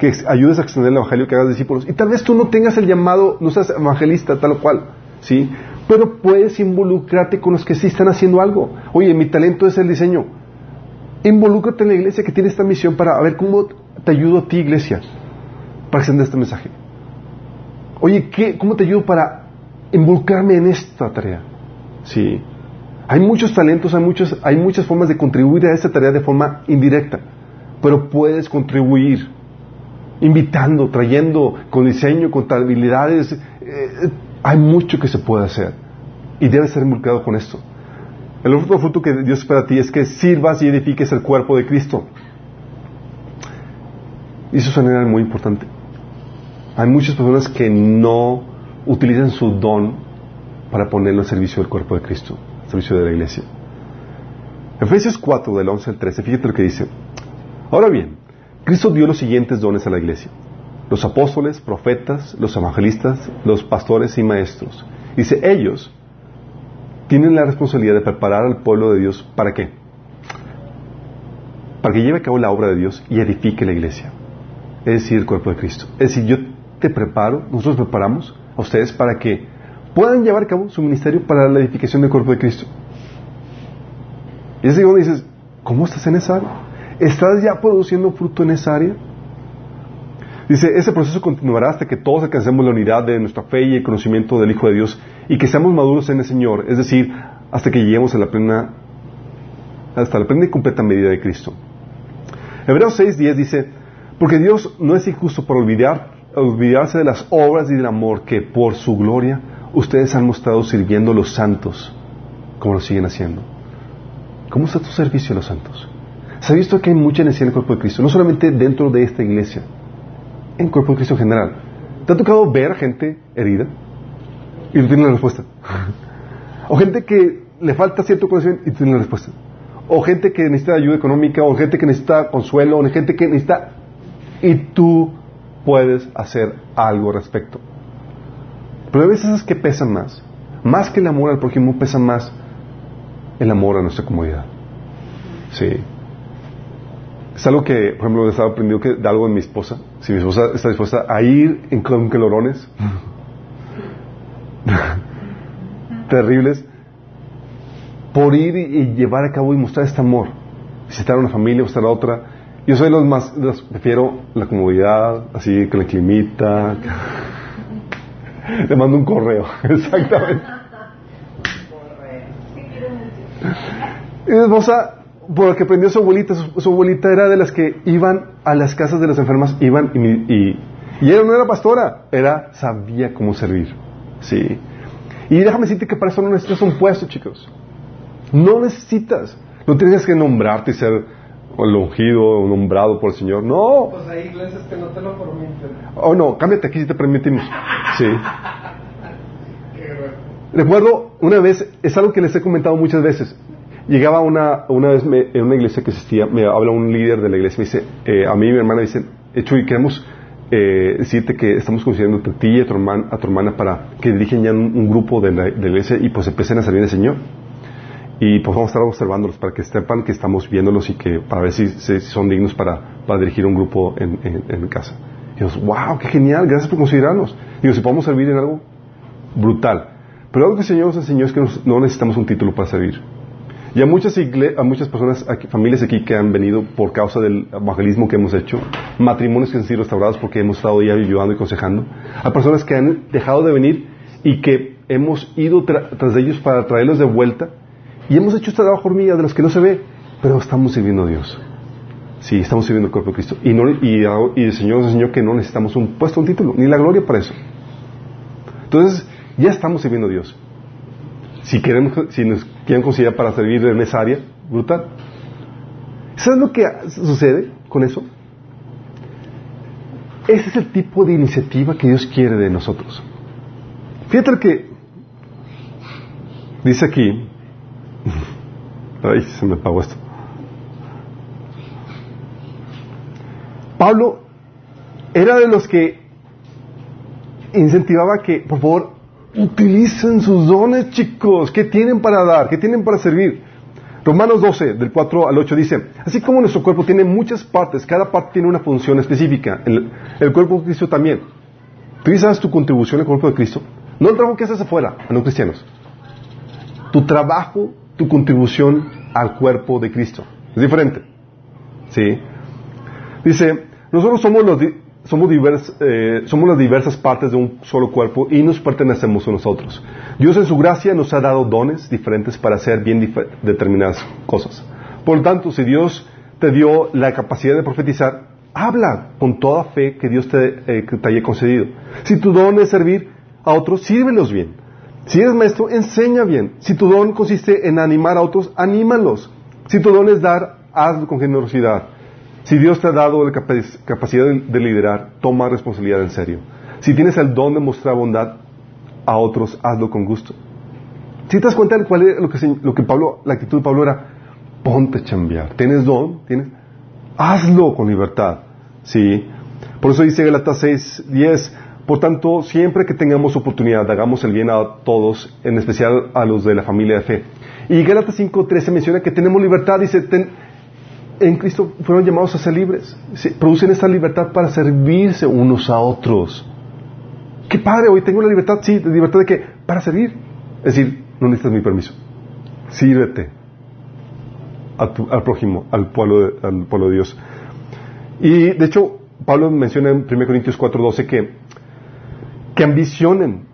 que ayudes a extender el evangelio, que hagas discípulos. Y tal vez tú no tengas el llamado, no seas evangelista, tal o cual. Sí. Pero puedes involucrarte con los que sí están haciendo algo. Oye, mi talento es el diseño. Involúcrate en la iglesia que tiene esta misión para ver cómo te ayudo a ti, iglesia, para extender este mensaje. Oye, ¿qué, ¿cómo te ayudo para involucrarme en esta tarea? Sí. Hay muchos talentos, hay, hay muchas formas de contribuir a esta tarea de forma indirecta, pero puedes contribuir invitando, trayendo, con diseño, con habilidades. Eh, hay mucho que se puede hacer y debes ser involucrado con esto. El otro fruto que Dios espera a ti es que sirvas y edifiques el cuerpo de Cristo. Y eso es muy importante. Hay muchas personas que no utilizan su don para ponerlo al servicio del cuerpo de Cristo, al servicio de la iglesia. Efesios 4, del 11 al 13, fíjate lo que dice. Ahora bien, Cristo dio los siguientes dones a la iglesia. Los apóstoles, profetas, los evangelistas, los pastores y maestros. Dice, ellos tienen la responsabilidad de preparar al pueblo de Dios para qué? Para que lleve a cabo la obra de Dios y edifique la iglesia. Es decir, el cuerpo de Cristo. Es decir, yo te preparo, nosotros preparamos a ustedes para que puedan llevar a cabo su ministerio para la edificación del cuerpo de Cristo. Y es donde dices, ¿cómo estás en esa área? ¿Estás ya produciendo fruto en esa área? Dice, ese proceso continuará hasta que todos alcancemos la unidad de nuestra fe y el conocimiento del Hijo de Dios y que seamos maduros en el Señor, es decir, hasta que lleguemos a la plena, hasta la plena y completa medida de Cristo. Hebreos 6.10 dice, porque Dios no es injusto por olvidar olvidarse de las obras y del amor que por su gloria ustedes han mostrado sirviendo a los santos, como lo siguen haciendo. ¿Cómo está tu servicio a los santos? Se ha visto que hay mucha necesidad en el cuerpo de Cristo, no solamente dentro de esta iglesia, en el cuerpo de Cristo en general. ¿Te ha tocado ver gente herida y no tiene la respuesta? o gente que le falta cierto conocimiento y tiene la respuesta. O gente que necesita ayuda económica, o gente que necesita consuelo, o gente que necesita... Y tú puedes hacer algo al respecto. Pero a veces es que pesan más. Más que el amor al prójimo, pesa más el amor a nuestra comunidad. Sí. Es algo que, por ejemplo, he estado aprendiendo que, de algo de mi esposa. Si mi esposa está dispuesta a ir en con calorones terribles por ir y, llevar a cabo y mostrar este amor. Visitar a una familia, visitar a otra, yo soy los más, los, prefiero la comodidad, así con la climita. Le mando un correo, exactamente. Mi esposa, por lo que aprendió su abuelita, su, abuelita era de las que iban a las casas de las enfermas, iban y, y, y ella no era pastora, era, sabía cómo servir. Sí. Y déjame decirte que para eso no necesitas un puesto, chicos. No necesitas. No tienes que nombrarte y ser el ungido o nombrado por el Señor. No. Pues hay iglesias que no te lo permiten. Oh, no, cámbiate aquí si te permitimos. Sí. Recuerdo una vez, es algo que les he comentado muchas veces. Llegaba una, una vez en una iglesia que existía, me habla un líder de la iglesia, me dice, eh, a mí y mi hermana dicen, eh, Chuy, queremos eh, decirte que estamos considerando a ti y a tu, hermana, a tu hermana para que dirigen ya un, grupo de la, de la, iglesia y pues empiecen a servir al Señor y pues vamos a estar observándolos para que sepan que estamos viéndolos y que para ver si, si son dignos para, para, dirigir un grupo en, en, en casa. Y yo, wow, qué genial, gracias por considerarnos. Digo, si podemos servir en algo brutal. Pero algo que el Señor nos enseñó es que nos, no necesitamos un título para servir. Y a muchas, a muchas personas, familias aquí que han venido por causa del evangelismo que hemos hecho, matrimonios que han sido restaurados porque hemos estado ya ayudando y aconsejando, a personas que han dejado de venir y que hemos ido tras de ellos para traerlos de vuelta y hemos hecho este trabajo hormiga de los que no se ve, pero estamos sirviendo a Dios. Sí, estamos sirviendo el cuerpo de Cristo. Y, no, y, y el Señor nos enseñó que no necesitamos un puesto, un título, ni la gloria para eso. Entonces, ya estamos sirviendo a Dios. Si, queremos, si nos quieren considerar para servir en esa área, brutal. ¿Sabes lo que sucede con eso? Ese es el tipo de iniciativa que Dios quiere de nosotros. Fíjate que dice aquí, ay, se me apagó esto. Pablo era de los que incentivaba que, por favor, utilicen sus dones, chicos. ¿Qué tienen para dar? ¿Qué tienen para servir? Romanos 12, del 4 al 8 dice, así como nuestro cuerpo tiene muchas partes, cada parte tiene una función específica, el, cuerpo de Cristo también. ¿Tú sabes tu contribución al cuerpo de Cristo? No el trabajo que haces afuera, a los cristianos. Tu trabajo, tu contribución al cuerpo de Cristo. Es diferente. ¿Sí? Dice, nosotros somos, los, somos, eh, somos las diversas partes de un solo cuerpo y nos pertenecemos a nosotros. Dios en su gracia nos ha dado dones diferentes para hacer bien determinadas cosas. Por lo tanto, si Dios te dio la capacidad de profetizar, habla con toda fe que Dios te, eh, te haya concedido. Si tu don es servir a otros, sírvelos bien. Si eres maestro, enseña bien. Si tu don consiste en animar a otros, anímalos. Si tu don es dar, hazlo con generosidad. Si Dios te ha dado la capacidad de liderar, toma responsabilidad en serio. Si tienes el don de mostrar bondad a otros, hazlo con gusto. Si te das cuenta de cuál es lo que, lo que Pablo, la actitud de Pablo era, ponte a chambear. ¿Tienes don? ¿Tienes? Hazlo con libertad. ¿Sí? Por eso dice Galatas 6, 10, por tanto, siempre que tengamos oportunidad, hagamos el bien a todos, en especial a los de la familia de fe. Y Gálatas 5, 13 menciona que tenemos libertad, dice, ten, en Cristo fueron llamados a ser libres. producen esta libertad para servirse unos a otros. Qué padre, hoy tengo la libertad, sí, la libertad de que para servir. Es decir, no necesitas mi permiso. Sírvete al prójimo, al pueblo, de, al pueblo de Dios. Y de hecho, Pablo menciona en 1 Corintios 4:12 que, que ambicionen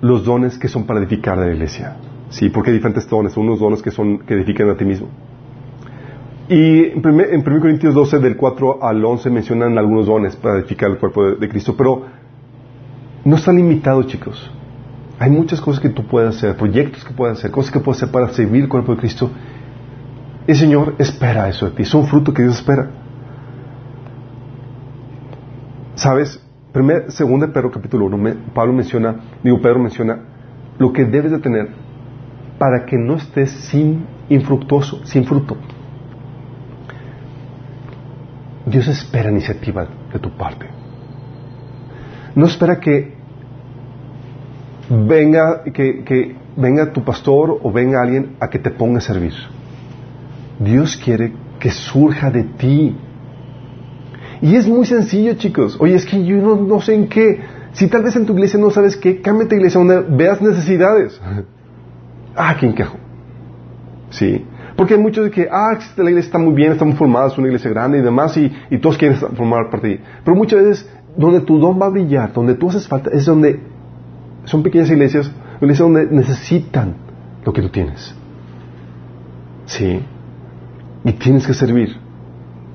los dones que son para edificar la iglesia. Sí, porque hay diferentes dones, unos dones que son que edifican a ti mismo. Y en 1 Corintios 12, del 4 al 11, mencionan algunos dones para edificar el cuerpo de, Cristo, pero no está limitado, chicos. Hay muchas cosas que tú puedes hacer, proyectos que puedes hacer, cosas que puedes hacer para servir el cuerpo de Cristo. El Señor espera eso de ti, es un fruto que Dios espera. ¿Sabes? Primer, segunda Pedro capítulo 1, Pablo menciona, digo, Pedro menciona lo que debes de tener para que no estés sin infructuoso, sin fruto. Dios espera iniciativa de tu parte. No espera que venga, que, venga tu pastor o venga alguien a que te ponga a servir. Dios quiere que surja de ti. Y es muy sencillo, chicos. Oye, es que yo no, sé en qué. Si tal vez en tu iglesia no sabes qué, cámbiate a iglesia donde veas necesidades. ah, qué encajo. Sí. Porque hay muchos de que, ah, la iglesia está muy bien, está muy formada, es una iglesia grande y demás, y, todos quieren formar parte de. Pero muchas veces, donde tu don va a brillar, donde tú haces falta, es donde son pequeñas iglesias, donde necesitan lo que tú tienes. Sí. Y tienes que servir.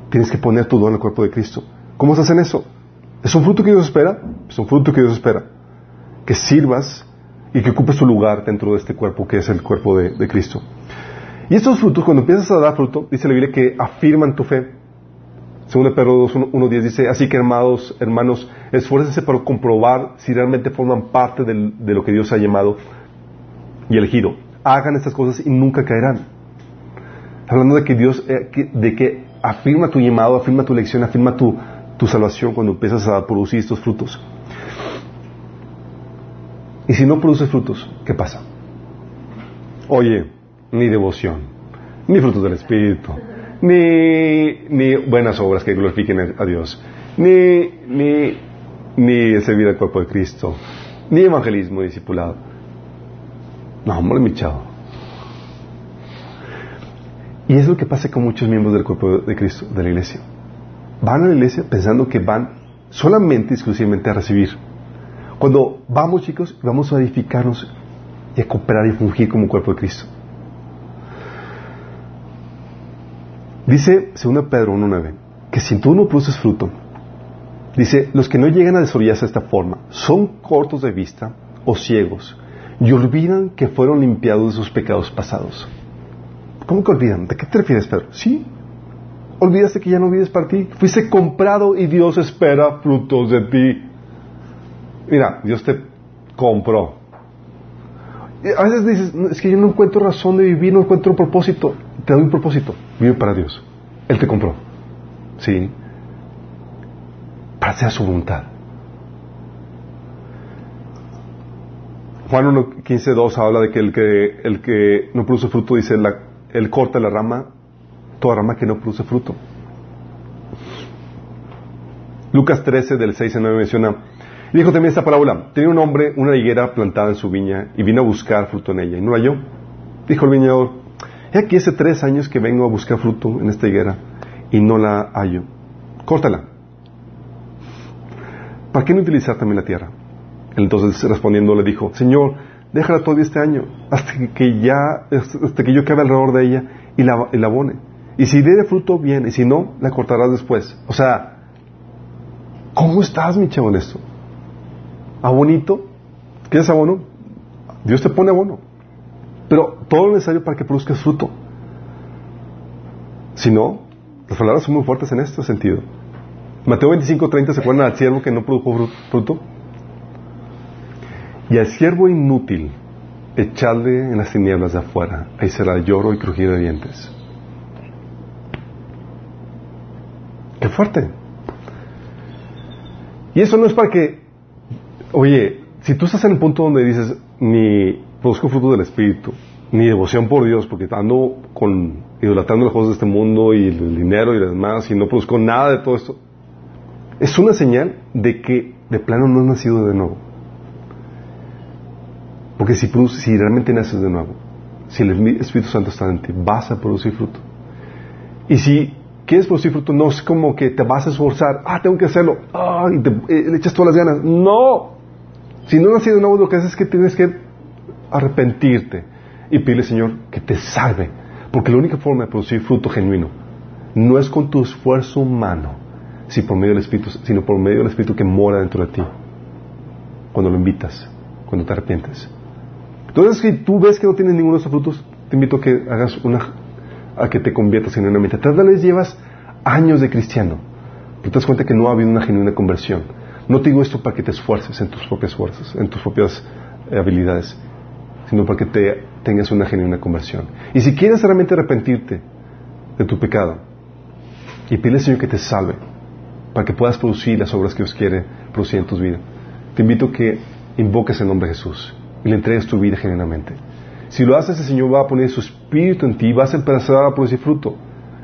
Tienes que poner tu don en el cuerpo de Cristo. ¿Cómo se hacen eso? ¿Es un fruto que Dios espera? Es un fruto que Dios espera. Que sirvas y que ocupes tu lugar dentro de este cuerpo que es el cuerpo de Cristo. Y estos frutos, cuando empiezas a dar fruto, dice la Biblia que afirman tu fe. Según Pedro 1.10 dice, así que hermanos, hermanos, esfuércense para comprobar si realmente forman parte de lo que Dios ha llamado y elegido. Hagan estas cosas y nunca caerán. Hablando de que Dios, eh, de que afirma tu llamado, afirma tu elección, afirma tu, tu salvación cuando empiezas a producir estos frutos. Y si no produces frutos, ¿qué pasa? Oye, ni devoción, ni frutos del Espíritu, ni, ni buenas obras que glorifiquen a Dios, ni, ni, ni servir al cuerpo de Cristo, ni evangelismo discipulado. No, hombre, mi chavo. Y es lo que pasa con muchos miembros del cuerpo de Cristo, de la iglesia. Van a la iglesia pensando que van solamente, exclusivamente a recibir. Cuando vamos, chicos, vamos a edificarnos y a cooperar y fungir como cuerpo de Cristo. Dice 2 Pedro 1.9 que si tú no produces fruto, dice, los que no llegan a desarrollarse de esta forma son cortos de vista o ciegos y olvidan que fueron limpiados de sus pecados pasados. ¿Cómo que olvidan? ¿De qué te refieres, Pedro? Sí. Olvidaste que ya no vives para ti. Fuiste comprado y Dios espera frutos de ti. Mira, Dios te compró. a veces dices, es que yo no encuentro razón de vivir, no encuentro propósito. Te doy un propósito. Vive para Dios. Él te compró. ¿Sí? Para hacer su voluntad. Juan 1.15.2 habla de que el, que el que no produce fruto, dice, la, él corta la rama, toda rama que no produce fruto. Lucas 13 del 6 al 9 menciona, y dijo también esta parábola, tenía un hombre una higuera plantada en su viña y vino a buscar fruto en ella y no la halló. Dijo el viñador, he aquí hace tres años que vengo a buscar fruto en esta higuera y no la hallo. Córtala. ¿Para qué no utilizar también la tierra? Entonces respondiendo le dijo, Señor, déjala todavía este año, hasta que ya, hasta que yo quede alrededor de ella y la, y la abone. Y si diere fruto, bien, y si no, la cortarás después. O sea, ¿cómo estás, mi chavo, en esto? ¿Abonito? ¿Quieres abono? Dios te pone abono. Pero todo lo necesario para que produzcas fruto. Si no, las palabras son muy fuertes en este sentido. Mateo 25, 30, ¿se acuerdan al siervo que no produjo fruto? Y al siervo inútil, echarle en las tinieblas de afuera. Ahí será lloro y crujir de dientes. ¡Qué fuerte! Y eso no es para que, oye, si tú estás en el punto donde dices, ni produzco fruto del Espíritu, ni devoción por Dios, porque ando con, idolatrando los juegos de este mundo y el dinero y demás, y no produzco nada de todo esto, es una señal de que de plano no has nacido de nuevo. Porque si, si realmente naces de nuevo, si el Espíritu Santo está en ti, vas a producir fruto. Y si quieres producir fruto, no es como que te vas a esforzar, ah, tengo que hacerlo, ah, y te, eh, le echas todas las ganas. No. Si no nacido de nuevo, lo que haces es que tienes que arrepentirte y pedirle, Señor, que te salve. Porque la única forma de producir fruto genuino no es con tu esfuerzo humano, sino por medio del Espíritu, sino por medio del Espíritu que mora dentro de ti. Cuando lo invitas, cuando te arrepientes. Entonces, si tú ves que no tienes ninguno de esos frutos, te invito a que hagas una, a que te conviertas en una mitad. Tal vez llevas años de cristiano, pero te das cuenta que no ha habido una genuina conversión. No te digo esto para que te esfuerces en tus propias fuerzas, en tus propias eh, habilidades, sino para que te tengas una genuina conversión. Y si quieres realmente arrepentirte de tu pecado y pide al Señor que te salve, para que puedas producir las obras que Dios quiere producir en tu vida, te invito a que invoques el nombre de Jesús y le entregues tu vida genuinamente. Si lo haces, el Señor va a poner su espíritu en ti y vas a empezar a producir fruto.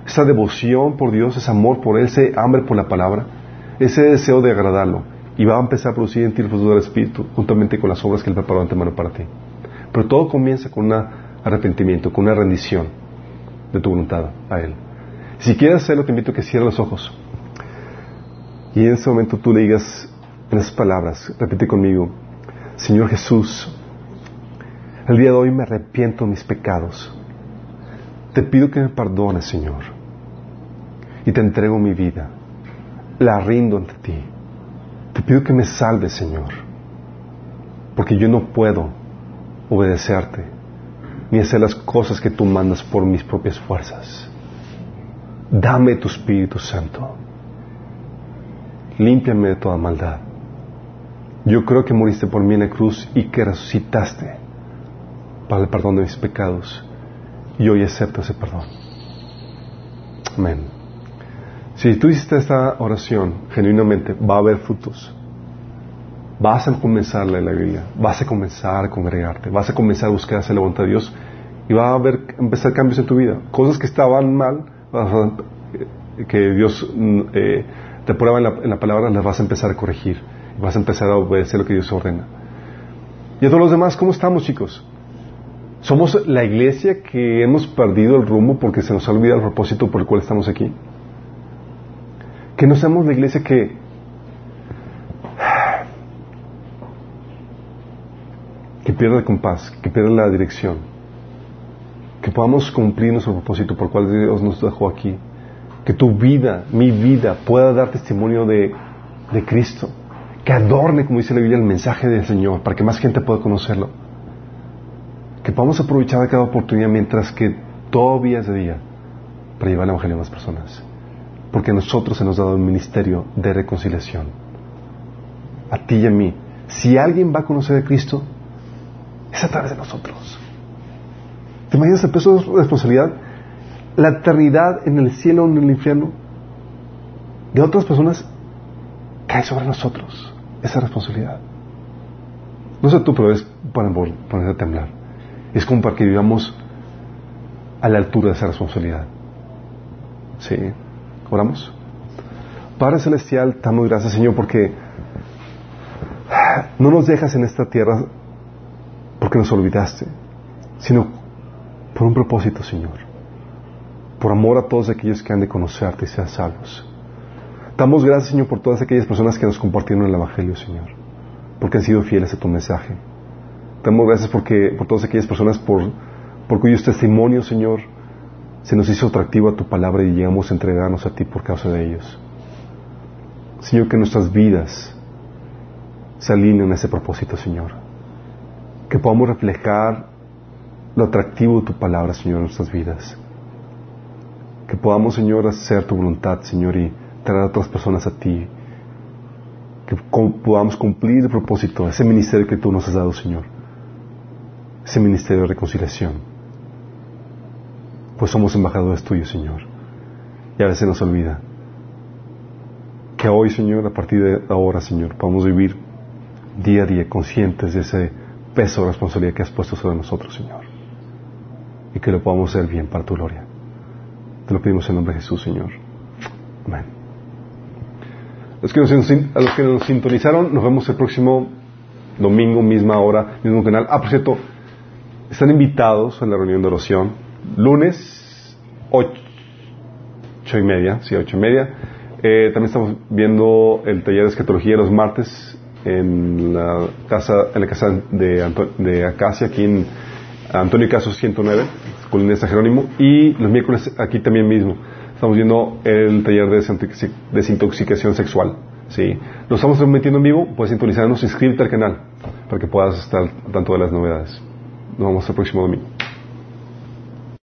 Esa devoción por Dios, ese amor por Él, ese hambre por la palabra, ese deseo de agradarlo. Y va a empezar a producir en ti el fruto del Espíritu, juntamente con las obras que Él preparó antemano para ti. Pero todo comienza con un arrepentimiento, con una rendición de tu voluntad a Él. Si quieres hacerlo, te invito a que cierres los ojos. Y en ese momento tú le digas en esas palabras, repite conmigo, Señor Jesús, el día de hoy me arrepiento de mis pecados. Te pido que me perdones, Señor. Y te entrego mi vida. La rindo ante ti. Te pido que me salves, Señor. Porque yo no puedo obedecerte ni hacer las cosas que tú mandas por mis propias fuerzas. Dame tu Espíritu Santo. Límpiame de toda maldad. Yo creo que moriste por mí en la cruz y que resucitaste para el perdón de mis pecados y hoy acepto ese perdón. Amén. Si tú hiciste esta oración genuinamente, va a haber frutos. Vas a comenzar la alegría, vas a comenzar a congregarte, vas a comenzar a buscar hacer la voluntad de Dios y va a haber empezar cambios en tu vida. Cosas que estaban mal, que Dios mm, eh, te prueba en la, en la palabra, las vas a empezar a corregir. Vas a empezar a obedecer lo que Dios ordena. Y a todos los demás, ¿cómo estamos, chicos? ¿Somos la iglesia que hemos perdido el rumbo porque se nos ha olvidado el propósito por el cual estamos aquí? Que no seamos la iglesia que que pierda el compás, que pierda la dirección. Que podamos cumplir nuestro propósito por el cual Dios nos dejó aquí. Que tu vida, mi vida, pueda dar testimonio de, de Cristo. Que adorne, como dice la Biblia, el mensaje del Señor, para que más gente pueda conocerlo. Que podamos aprovechar cada oportunidad mientras que todavía es de día para llevar el Evangelio a más personas. Porque a nosotros se nos ha dado un ministerio de reconciliación. A ti y a mí. Si alguien va a conocer a Cristo, es a través de nosotros. ¿Te imaginas el peso de responsabilidad? La eternidad en el cielo o en el infierno de otras personas cae sobre nosotros esa responsabilidad. No sé tú, pero es para ponerse a temblar. Es como para que vivamos a la altura de esa responsabilidad. ¿Sí? ¿Oramos? Padre Celestial, damos gracias, Señor, porque no nos dejas en esta tierra porque nos olvidaste, sino por un propósito, Señor. Por amor a todos aquellos que han de conocerte y sean salvos. Damos gracias, Señor, por todas aquellas personas que nos compartieron el Evangelio, Señor, porque han sido fieles a tu mensaje. Damos gracias por todas aquellas personas por, por cuyos testimonios, Señor, se nos hizo atractivo a tu palabra y llegamos a entregarnos a ti por causa de ellos. Señor, que nuestras vidas se alineen a ese propósito, Señor. Que podamos reflejar lo atractivo de tu palabra, Señor, en nuestras vidas. Que podamos, Señor, hacer tu voluntad, Señor, y traer a otras personas a ti. Que podamos cumplir el propósito, ese ministerio que tú nos has dado, Señor. Ese ministerio de reconciliación pues somos embajadores tuyos, Señor. Y a veces nos olvida que hoy, Señor, a partir de ahora, Señor, podamos vivir día a día conscientes de ese peso de responsabilidad que has puesto sobre nosotros, Señor. Y que lo podamos hacer bien para tu gloria. Te lo pedimos en nombre de Jesús, Señor. Amén. Los que nos, a los que nos sintonizaron, nos vemos el próximo domingo, misma hora, mismo canal. Ah, por cierto, están invitados a la reunión de oración lunes, ocho, y media, sí, ocho y media. Eh, también estamos viendo el taller de escatología los martes en la casa, en la casa de, de Acacia, aquí en Antonio Caso 109, colina de San Jerónimo, y los miércoles aquí también mismo. Estamos viendo el taller de desintoxicación sexual. Sí. Lo estamos transmitiendo en vivo, puedes sintonizarnos, inscríbete al canal para que puedas estar tanto de las novedades. Nos vemos el próximo domingo.